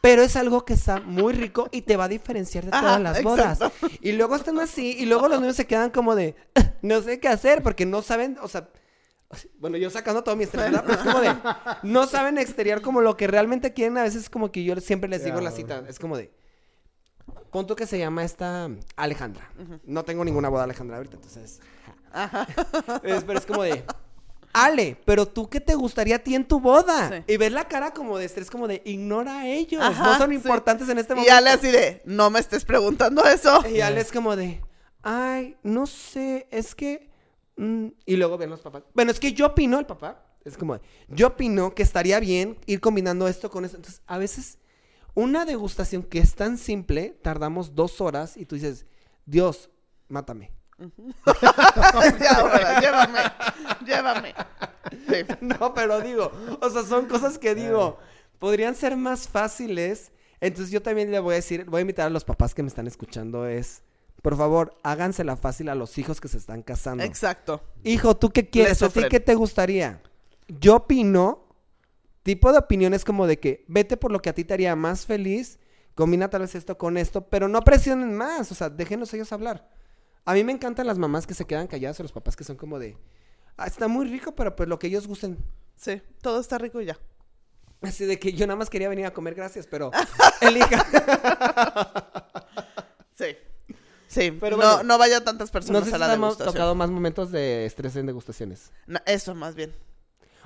Pero es algo que está muy rico y te va a diferenciar de Ajá, todas las bodas. exacto. Y luego están así, y luego los niños se quedan como de, no sé qué hacer porque no saben, o sea... Bueno, yo sacando todo mi estrés, ¿verdad? Pero es como de, no saben exterior como lo que realmente quieren. A veces como que yo siempre les digo la cita, es como de, punto que se llama esta Alejandra. No tengo ninguna boda Alejandra ahorita, entonces. Es- pero es como de. Ale, pero tú qué te gustaría a ti en tu boda? Sí. Y ves la cara como de estrés, como de ignora a ellos. Ajá, no son sí. importantes en este Y momento. Ale así de, no me estés preguntando eso. Y Ale es como de, ay, no sé, es que. mm", y luego ven los papás. Bueno, es que yo opino, el papá, es como de, yo opino que estaría bien ir combinando esto con esto. Entonces, a veces, una degustación que es tan simple, tardamos dos horas y tú dices, Dios, mátame. [laughs] ya, ahora, llévame, llévame. Sí. No, pero digo, o sea, son cosas que digo, podrían ser más fáciles. Entonces yo también le voy a decir, voy a invitar a los papás que me están escuchando, es, por favor, hágansela fácil a los hijos que se están casando. Exacto. Hijo, ¿tú qué quieres? ¿A ti qué te gustaría? Yo opino, tipo de opinión es como de que vete por lo que a ti te haría más feliz, combina tal vez esto con esto, pero no presionen más, o sea, déjenos ellos hablar. A mí me encantan las mamás que se quedan calladas o los papás que son como de, ah, está muy rico, pero pues lo que ellos gusten. Sí, todo está rico y ya. Así de que yo nada más quería venir a comer, gracias, pero [laughs] elija. Sí. Sí, Pero no, bueno. no vaya tantas No personas sé si a la hemos tocado más momentos de estrés en degustaciones. No, eso más bien.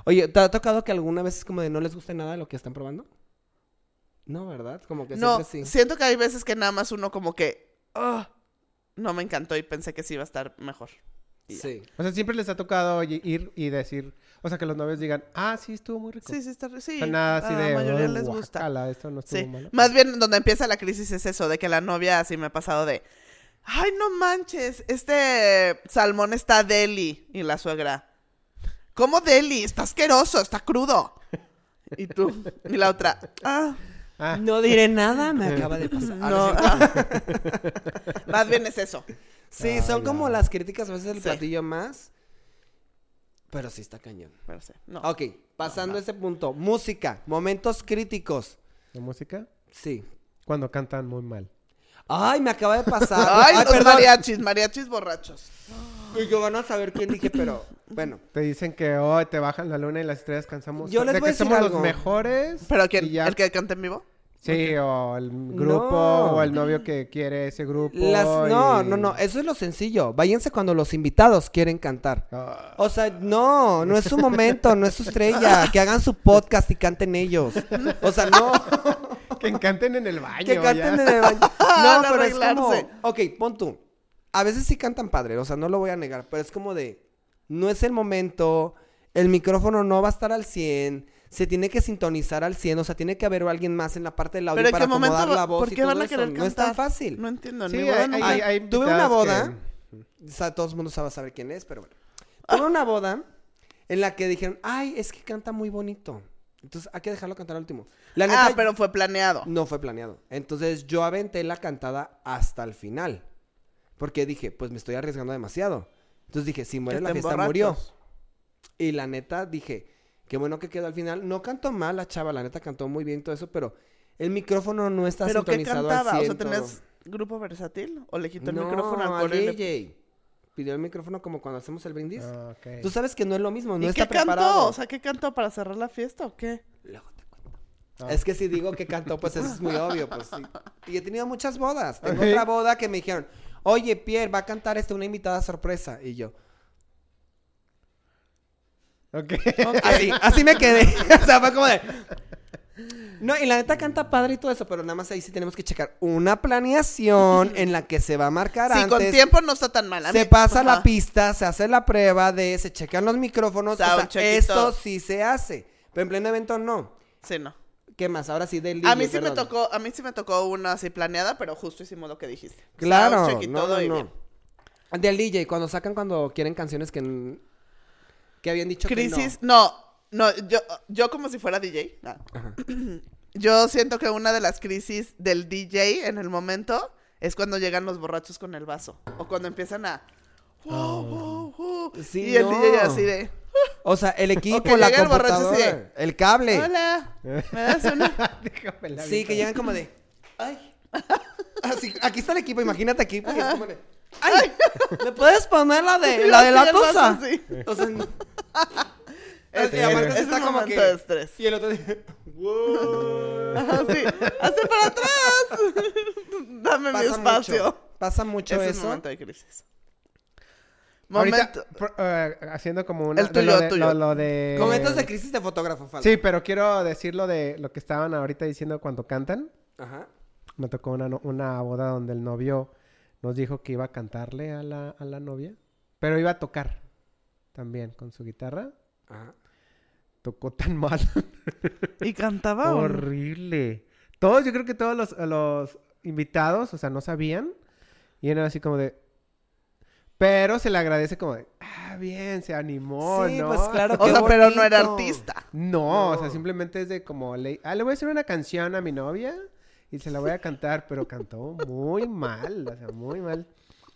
Oye, ¿te ha tocado que alguna vez es como de no les guste nada lo que están probando? No, ¿verdad? Como que No, siempre sí. siento que hay veces que nada más uno como que, "Ah, no me encantó y pensé que sí iba a estar mejor. Sí. O sea, siempre les ha tocado ir y decir, o sea, que los novios digan, ah, sí, estuvo muy rico. Sí, sí, está, sí. O sea, nada así a de, la mayoría "Ay, les gusta. guácala, esto no estuvo Sí, malo. más bien donde empieza la crisis es eso, de que la novia así me ha pasado de, ay, no manches, este salmón está deli. Y la suegra, ¿cómo deli? Está asqueroso, está crudo. Y tú, y la otra, ah, Ah, No diré nada, me [laughs] acaba de pasar. Ah, no. cierto. ah. [laughs] más bien es eso. Sí, Ah, son como las críticas a veces del Sí. platillo más. Pero sí está cañón. Pero sí, no. Ok, pasando a ese punto. Música, momentos críticos. ¿La música? Sí. Cuando cantan muy mal. Ay, me acaba de pasar. [laughs] Ay, los perdón. mariachis, mariachis borrachos. [gasps] Y yo van a saber quién dije, pero bueno. Te dicen que hoy te bajan la luna y las estrellas cansamos. Yo les de voy a que decir somos algo. los mejores. ¿Pero quién? ya. ¿El que canta en vivo? Sí, o el grupo, No. o el novio que quiere ese grupo. Las, no, y- no, no, eso es lo sencillo. Váyanse cuando los invitados quieren cantar. Ah, O sea, no, no es su momento, no es su estrella. [laughs] Que hagan su podcast y canten ellos. O sea, no. [laughs] que canten en el baño. que canten ya. en el baño. [laughs] No, pero es como. Ok, pon tú. A veces sí cantan padre, o sea, no lo voy a negar, pero es como de. No es el momento, el micrófono no va a estar al 100, se tiene que sintonizar al 100, o sea, tiene que haber alguien más en la parte del audio ¿Pero en para qué momento? acomodar la voz ¿Por y qué todo van a eso. querer No es tan fácil. No entiendo. Sí, boda, hay, Tuve una boda. que- O sea, todo el mundo sabe saber quién es, pero bueno. Tuve una boda en la que dijeron, ay, es que canta muy bonito. Entonces hay que dejarlo cantar al último. La neta, Ah, pero fue planeado. no fue planeado. Entonces yo aventé la cantada hasta el final. Porque dije, pues me estoy arriesgando demasiado. Entonces dije, si muere la fiesta, murió. Y la neta dije, qué bueno que quedó al final. No cantó mal la chava, la neta cantó muy bien todo eso, pero el micrófono no está ¿Pero qué sintonizado cantaba? al O 100 sea, todo. ¿tenías grupo versátil? ¿O le quitó el no, micrófono al coro y le- DJ. Pidió el micrófono como cuando hacemos el brindis. Ah. Tú sabes que no es lo mismo, no ¿Y está qué cantó? O sea, ¿qué cantó para cerrar la fiesta o qué? Luego te cuento. Ah. Es que si digo que cantó, pues eso es muy obvio, pues sí. [laughs] Y he tenido muchas bodas. Tengo otra boda que me dijeron, oye, Pierre, va a cantar este una invitada sorpresa. Y yo, Ok. así, así me quedé. [laughs] o sea, fue como de... No, y la neta canta padre y todo eso, pero nada más ahí sí tenemos que checar una planeación en la que se va a marcar Sí, antes. con tiempo no está tan mal. A Se pasa Ajá. la pista, se hace la prueba de, se checan los micrófonos, o sea, todo. sí se hace. Pero en pleno evento no. Sí, no. ¿Qué más? Ahora sí del A DJ, mí sí me tocó, a mí sí me tocó una así planeada, pero justo hicimos lo que dijiste. Claro, Soundcheck y no, todo no, no. Del DJ, cuando sacan cuando quieren canciones que, que habían dicho Crisis, no. no, yo, yo como si fuera DJ. ah. que no. [clears throat] Yo siento que una de las crisis del DJ en el momento es cuando llegan los borrachos con el vaso. O cuando empiezan a. "Wow, wow, wow", Sí, y el no. DJ así de. O sea, el equipo, la el computadora, el cable. Hola, ¿me das una? [laughs] Sí, que llegan como de, ay. [laughs] Así, aquí está el equipo, imagínate aquí, pues, y es como de, ay, ¿me puedes poner la de [laughs] la de la Sí, así. O sea, no. Es, y Marcos es está un como momento que- de estrés. Y el otro dice, wow. Ajá, sí. Para atrás. Dame mi espacio. mucho, pasa mucho Ese es eso. un momento de crisis. Momento. eh, haciendo como una... El de tuyo, lo de, tuyo. Lo, lo de... Momentos de crisis de fotógrafo, falta. Sí, pero quiero decir lo de lo que estaban ahorita diciendo cuando cantan. Ajá. Me tocó una, una boda donde el novio nos dijo que iba a cantarle a la, a la novia, pero iba a tocar también con su guitarra. Ajá. Tocó tan mal. ¿Y cantaba? Horrible. Todos, yo creo que todos los, los invitados, o sea, no sabían. Y era así como de... Pero se le agradece como de... Ah, bien, se animó, sí, ¿no? pues claro. O sea, pero no era artista. No, o sea, simplemente es de como... Le... Ah, le voy a hacer una canción a mi novia y se la voy a cantar, pero cantó muy mal, o sea, muy mal.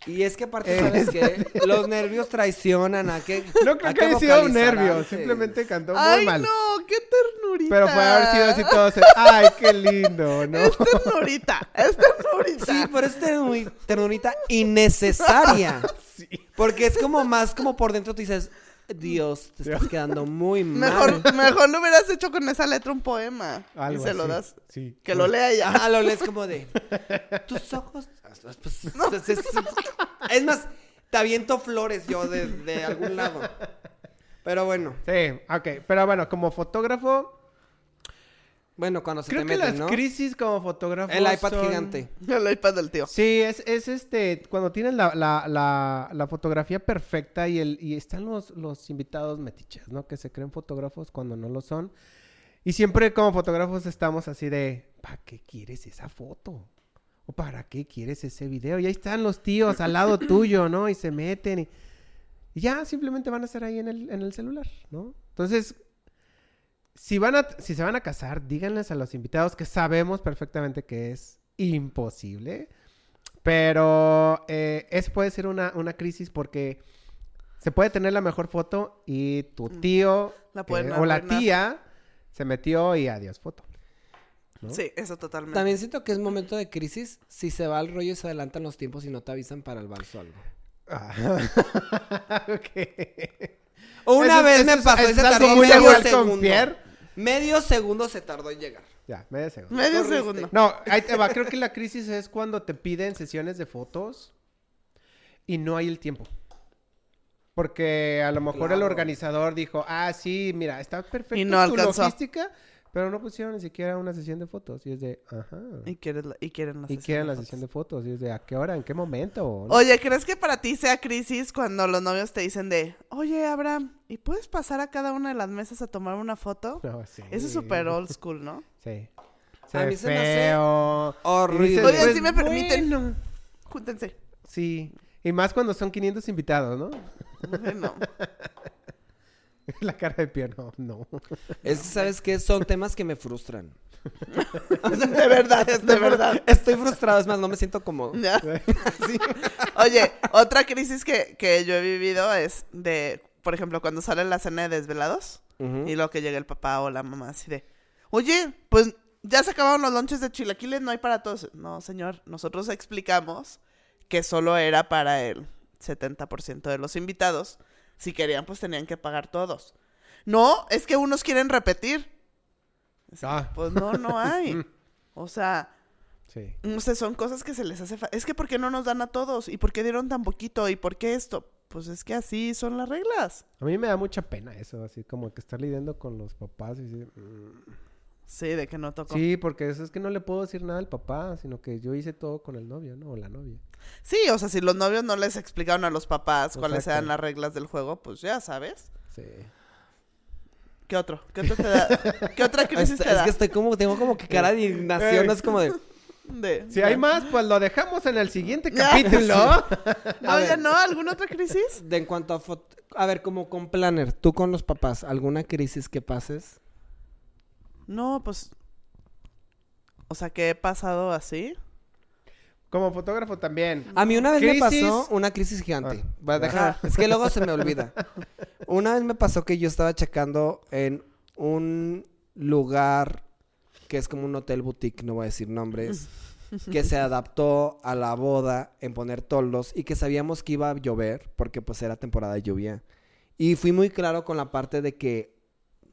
Y es que aparte, Eh. ¿sabes qué? Los nervios traicionan a que. [laughs] No creo que haya sido un nervio, antes. simplemente cantó muy Ay, mal. no, qué ternurita. Pero fue haber sido así todo... se- Ay, qué lindo, ¿no? Es ternurita, es ternurita. Sí, pero es ternuri- ternurita innecesaria. [laughs] Sí. Porque es como más como por dentro tú dices, Dios, te estás quedando muy [laughs] mal. Mejor, mejor lo hubieras hecho con esa letra un poema. Algo y se lo das. Sí. Que lo lea ella. Ajá, lo lees como de tus ojos. pues, [laughs] es, es- es más, te aviento flores yo de, de algún lado. Pero bueno, Sí, ok. Pero bueno, como fotógrafo, bueno, cuando se creo te que meten, las ¿no? crisis como fotógrafo El iPad son- gigante. [laughs] El iPad del tío. Sí, es, es este, cuando tienes la, la, la, la fotografía perfecta y, el, y están los, los invitados metiches, ¿no? Que se creen fotógrafos cuando no lo son. Y siempre como fotógrafos estamos así de, ¿para qué quieres esa foto? ¿O para qué quieres ese video? Y ahí están los tíos al lado [laughs] tuyo, ¿no? Y se meten y, y ya simplemente van a estar ahí en el, en el celular, ¿no? Entonces, si, van a, si se van a casar, díganles a los invitados que sabemos perfectamente que es imposible. Pero eh, es, puede ser una, una crisis porque se puede tener la mejor foto y tu tío La pueden eh, o la tía se metió y adiós foto. ¿no? Sí, eso totalmente. También siento que es momento de crisis si se va el rollo y se adelantan los tiempos y no te avisan para el vals o algo. Ah. [laughs] ok. Una Eso- vez eso me pasó y es se algo tardó muy con. Pierre. Medio segundo se tardó en llegar. Ya, medio segundo. Medio corriste. segundo. No, ahí te va. Creo que la crisis es cuando te piden sesiones de fotos y no hay el tiempo. Porque a lo mejor el organizador dijo, ah, sí, mira, está perfecto Y no tu alcanzó. logística, pero no pusieron ni siquiera una sesión de fotos. Y es de, ajá. Y quieren la, y quieren la Y sesión quieren de la fotos. sesión de fotos. Y es de, ¿a qué hora? ¿En qué momento? ¿No? Oye, ¿crees que para ti sea crisis cuando los novios te dicen de, oye, Abraham, ¿y puedes pasar a cada una de las mesas a tomar una foto? [laughs] No, sí. Eso es súper old school, ¿no? Sí. A Se mí ve se me hace feo. horrible. Oigan, pues, si me permiten. bueno. Júntense. Sí. Y más cuando son 500 invitados, ¿no? Bueno, [laughs] [laughs] La cara de Pierre, no, no. Es que, ¿sabes qué? Son temas que me frustran. [laughs] de verdad, de verdad. Estoy frustrado, es más, no me siento cómodo. Ya. [laughs] Oye, otra crisis que, que yo he vivido es de, por ejemplo, cuando sale la cena de desvelados y luego que llega el papá o la mamá así de, oye, pues ya se acabaron los lonches de chilaquiles, no hay para todos. No, señor, nosotros explicamos que solo era para el 70% de los invitados. Si querían, pues tenían que pagar todos. No, es que unos quieren repetir. Ah, Pues no, no hay. [laughs] O sea, sí. no sé, son cosas que se les hace... fa- Es que ¿por qué no nos dan a todos? ¿Y por qué dieron tan poquito? ¿Y por qué esto? Pues es que así son las reglas. A mí me da mucha pena eso, así como que estar lidiando con los papás y decir, mm. Sí, de que no tocó. Sí, porque eso es que no le puedo decir nada al papá, sino que yo hice todo con el novio, ¿no? O la novia. Sí, o sea, si los novios no les explicaron a los papás cuáles eran las reglas del juego, pues ya sabes. Sí. ¿Qué otro? ¿Qué otro te da? [laughs] ¿Qué otra crisis Es, te es da? que estoy como, tengo como que cara de indignación, es como de... De- Si hay más, pues lo dejamos en el siguiente [laughs] capítulo. [laughs] No, ya no, ¿alguna otra crisis? De en cuanto a foto... A ver, como con planner, tú con los papás, ¿alguna crisis que pases? No, pues... O sea, que he pasado así. Como fotógrafo también. A mí una vez me pasó una crisis gigante. Ah. Voy a dejar, es que luego se me olvida. Una vez me pasó que yo estaba checando en un lugar que es como un hotel boutique, no voy a decir nombres, [laughs] que se adaptó a la boda en poner toldos y que sabíamos que iba a llover porque pues era temporada de lluvia. Y fui muy claro con la parte de que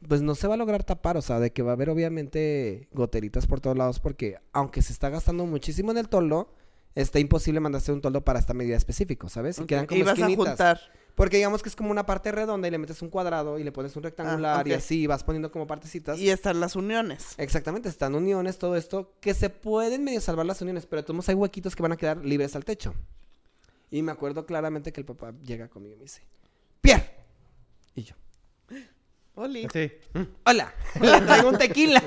pues no se va a lograr tapar, o sea, de que va a haber obviamente goteritas por todos lados porque aunque se está gastando muchísimo en el toldo, está imposible mandarse un toldo para esta medida específica, ¿sabes? Y quedan como Ibas a esquinitas. juntar. Porque digamos que es como una parte redonda y le metes un cuadrado y le pones un rectangular y Ah, ok. así vas poniendo como partecitas. Y están las uniones. Exactamente, están uniones, todo esto, que se pueden medio salvar las uniones, pero de todos modos hay huequitos que van a quedar libres al techo. Y me acuerdo claramente que el papá llega conmigo y me dice, Pierre. Y yo, Oli. Sí. hola, [laughs] le traigo un tequila.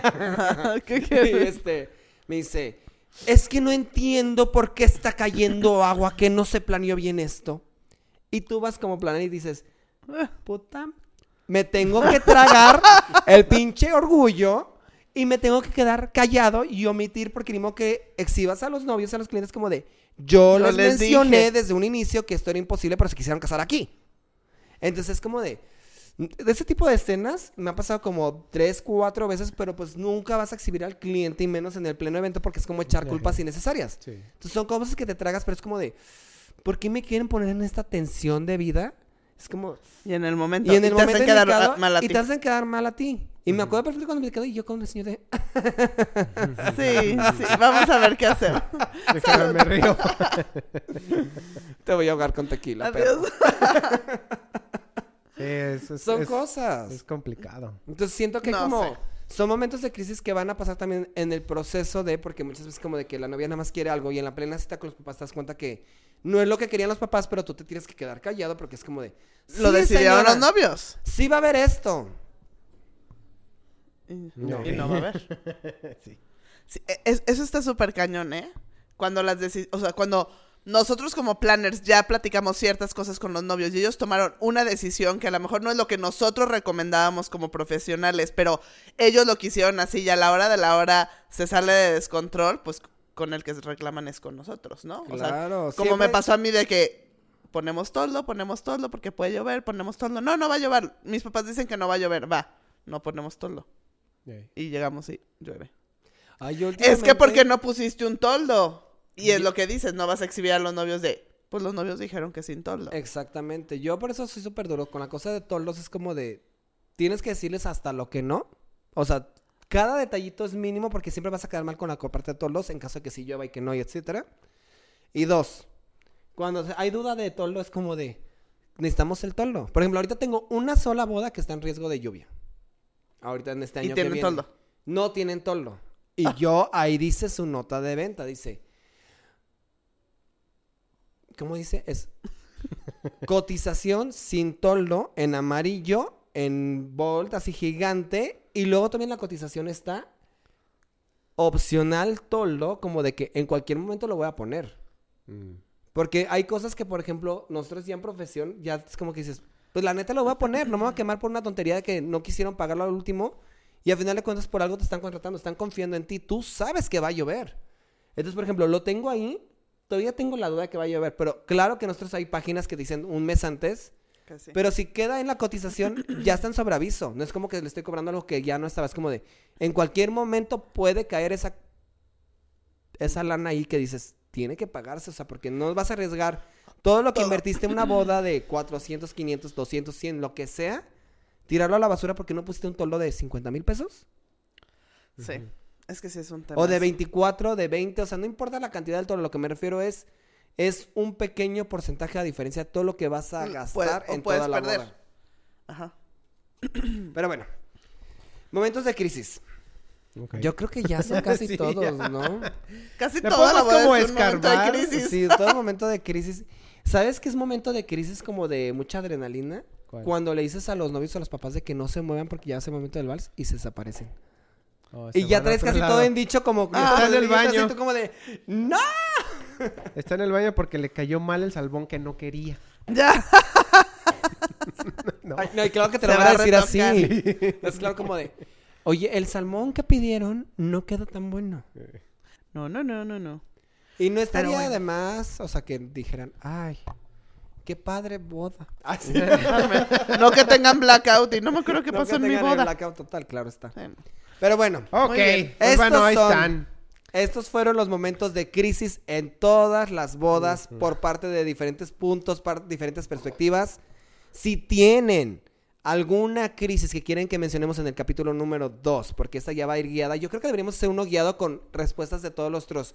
[laughs] ¿Qué y quieres? este, me dice, es que no entiendo por qué está cayendo [laughs] agua, que no se planeó bien esto. Y tú vas como planear y dices, puta, me tengo que tragar el pinche orgullo y me tengo que quedar callado y omitir porque ni que exhibas a los novios, a los clientes como de, yo, Yo les, les mencioné dije". desde un inicio que esto era imposible, pero se quisieron casar aquí. Entonces es como de, de ese tipo de escenas me ha pasado como tres, cuatro veces, pero pues nunca vas a exhibir al cliente y menos en el pleno evento porque es como echar culpas innecesarias. Sí. Entonces son cosas que te tragas, pero es como de, ¿por qué me quieren poner en esta tensión de vida? Es como, Y en el momento. y en el te momento hacen quedar indicado, mal a y ti. te hacen quedar mal a ti. Y me acuerdo perfecto cuando me quedé y yo con el señor de, [laughs] Sí, sí. Vamos a ver qué hacemos. [laughs] Déjame, me río. [laughs] te voy a ahogar con tequila. Adiós. pero Sí, es, es- Son es- cosas. Es complicado. Entonces siento que No como sé. son momentos de crisis que van a pasar también en el proceso de, porque muchas veces como de que la novia nada más quiere algo y en la plena cita con los papás te das cuenta que no es lo que querían los papás, pero tú te tienes que quedar callado porque es como de... Lo "Sí, decidieron señora, los novios. Sí va a haber esto. Y No. y no va a haber. [laughs] Sí. Sí, e- es- eso está súper cañón, ¿eh? Cuando las deci- o sea, cuando nosotros como planners ya platicamos ciertas cosas con los novios y ellos tomaron una decisión que a lo mejor no es lo que nosotros recomendábamos como profesionales, pero ellos lo quisieron así y a la hora de la hora se sale de descontrol, pues con el que reclaman es con nosotros, ¿no? O sea, Claro. como me pasó a mí de que ponemos toldo, ponemos toldo porque puede llover, ponemos toldo. No, no va a llover. Mis papás dicen que no va a llover, va. No ponemos toldo. Sí. Y llegamos y llueve. Ay, Es que porque no pusiste un toldo. Y es lo que dices, no vas a exhibir a los novios de... Pues los novios dijeron que sin toldo. Exactamente. Yo por eso soy súper duro. Con la cosa de toldos es como de... Tienes que decirles hasta lo que no. O sea, cada detallito es mínimo porque siempre vas a quedar mal con la parte de toldos en caso de que sí llueva y que no, y etcétera. Y dos, cuando hay duda de toldo es como de... Necesitamos el toldo. Por ejemplo, ahorita tengo una sola boda que está en riesgo de lluvia. Ahorita en este año Y que tienen viene. toldo. No tienen toldo. Y yo ahí dice su nota de venta, dice. ¿Cómo dice? Es cotización sin toldo en amarillo, en bold así gigante. Y luego también la cotización está opcional toldo, como de que en cualquier momento lo voy a poner. Mm. Porque hay cosas que, por ejemplo, nosotros ya en profesión, ya es como que dices, pues la neta lo voy a poner, no me voy a quemar por una tontería de que no quisieron pagarlo al último. Y al final de cuentas, por algo te están contratando, están confiando en ti. Tú sabes que va a llover. Entonces, por ejemplo, lo tengo ahí, todavía tengo la duda de que va a llover. Pero claro que nosotros hay páginas que dicen un mes antes. Pero si queda en la cotización, [clears throat] ya está en sobreaviso. No es como que le estoy cobrando algo que ya no estaba. Es como de, en cualquier momento puede caer esa, esa lana ahí que dices, tiene que pagarse. O sea, porque no vas a arriesgar todo lo que Todo. invertiste en una boda de 400, 500, 200, 100, lo que sea, tirarlo a la basura porque no pusiste un toldo de 50 mil pesos. Sí. Es que sí es un tema. O de 24, de 20, o sea, no importa la cantidad del toldo, lo que me refiero es, es un pequeño porcentaje a diferencia de todo lo que vas a Mm, gastar puede- o en puedes toda la perder. boda. Ajá. [clears throat] Pero bueno, momentos de crisis. Yo creo que ya son [laughs] casi Sí, todos, ya. ¿no? Casi la boda como es un momento de escarbar, crisis. Sí, todo momento de crisis. ¿Sabes qué es momento de crisis como de mucha adrenalina? ¿Cuál? Cuando le dices a los novios o a los papás de que no se muevan porque ya es el momento del vals y se desaparecen. Oh, Y ya traes casi lado. todo en dicho como... Ah, está en el baño. y tú como de... ¡No! [laughs] Está en el baño porque le cayó mal el salmón que no quería. Ya. [laughs] No. Ay, no, y claro que te Se lo va van a decir así. [laughs] Es claro como de... Oye, el salmón que pidieron no quedó tan bueno. No, no, no, no, no. Y no estaría bueno. de más, o sea, que dijeran, ay, qué padre boda. Así. No que tengan blackout y no me acuerdo qué No pasó que en mi boda. blackout total, claro está. Sí. Pero bueno, Ok, Muy bien. pues Estos bueno, ahí son- están. estos fueron los momentos de crisis en todas las bodas por parte de diferentes puntos, par- diferentes perspectivas. Si tienen alguna crisis que quieren que mencionemos en el capítulo número 2, porque esta ya va a ir guiada, yo creo que deberíamos hacer uno guiado con respuestas de todos nuestros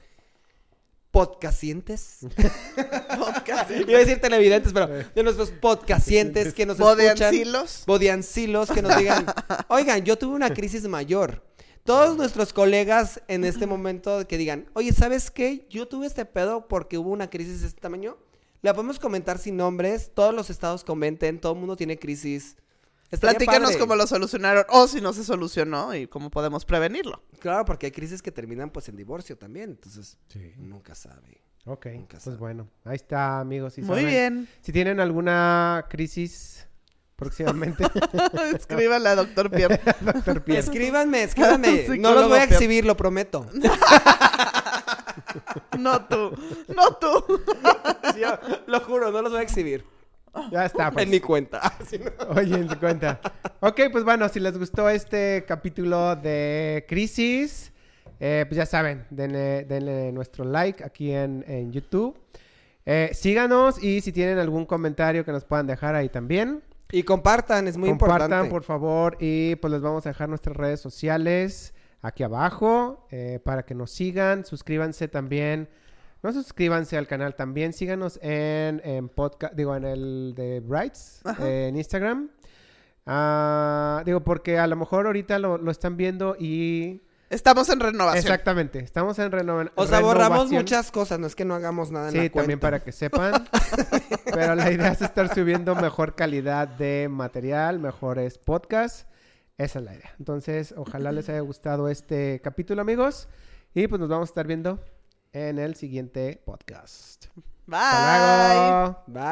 podcastientes. [laughs] Podcast. Iba a decir televidentes, pero de nuestros podcastientes que nos escuchan. Bodeancilos. Bodiancilos que nos digan, [laughs] oigan, yo tuve una crisis mayor. Todos nuestros colegas en este momento que digan, oye, ¿sabes qué? Yo tuve este pedo porque hubo una crisis de este tamaño. La podemos comentar sin nombres, todos los estados comenten, todo el mundo tiene crisis. Estaría Platícanos padre. cómo lo solucionaron o si no se solucionó y cómo podemos prevenirlo. Claro, porque hay crisis que terminan pues en divorcio también, entonces Sí. nunca sabe. Ok, Nunca pues sabe. bueno, ahí está, amigos. si Muy saben- bien. Si tienen alguna crisis próximamente, [laughs] Escríbale a doctor Pierre. [laughs] doctor Pierre. Escríbanme, escríbanme. [laughs] no los voy a exhibir, lo prometo. No tú. No tú. Sí, yo lo juro, no los voy a exhibir. Ya está, [laughs] pues. En mi cuenta. [laughs] Oye, en tu cuenta. Ok, pues bueno, si les gustó este capítulo de Crisis, eh, pues ya saben, denle, denle nuestro like aquí en, en YouTube. Eh, síganos y si tienen algún comentario que nos puedan dejar ahí también. Y compartan, es muy Compartan, importante. por favor, y pues les vamos a dejar nuestras redes sociales aquí abajo eh, para que nos sigan. Suscríbanse también. No suscríbanse al canal también. Síganos en, en podcast, digo, en el de Brights, eh, en Instagram. Ah, digo, porque a lo mejor ahorita lo, lo están viendo y... Estamos en renovación. Exactamente, estamos en renovación. O sea, borramos muchas cosas, no es que no hagamos nada en Sí, la cuenta. también para que sepan. [laughs] Pero la idea es estar subiendo mejor calidad de material, mejores podcasts. Esa es la idea. Entonces, ojalá les haya gustado este capítulo, amigos. Y pues nos vamos a estar viendo en el siguiente podcast. Bye. Hasta luego. Bye.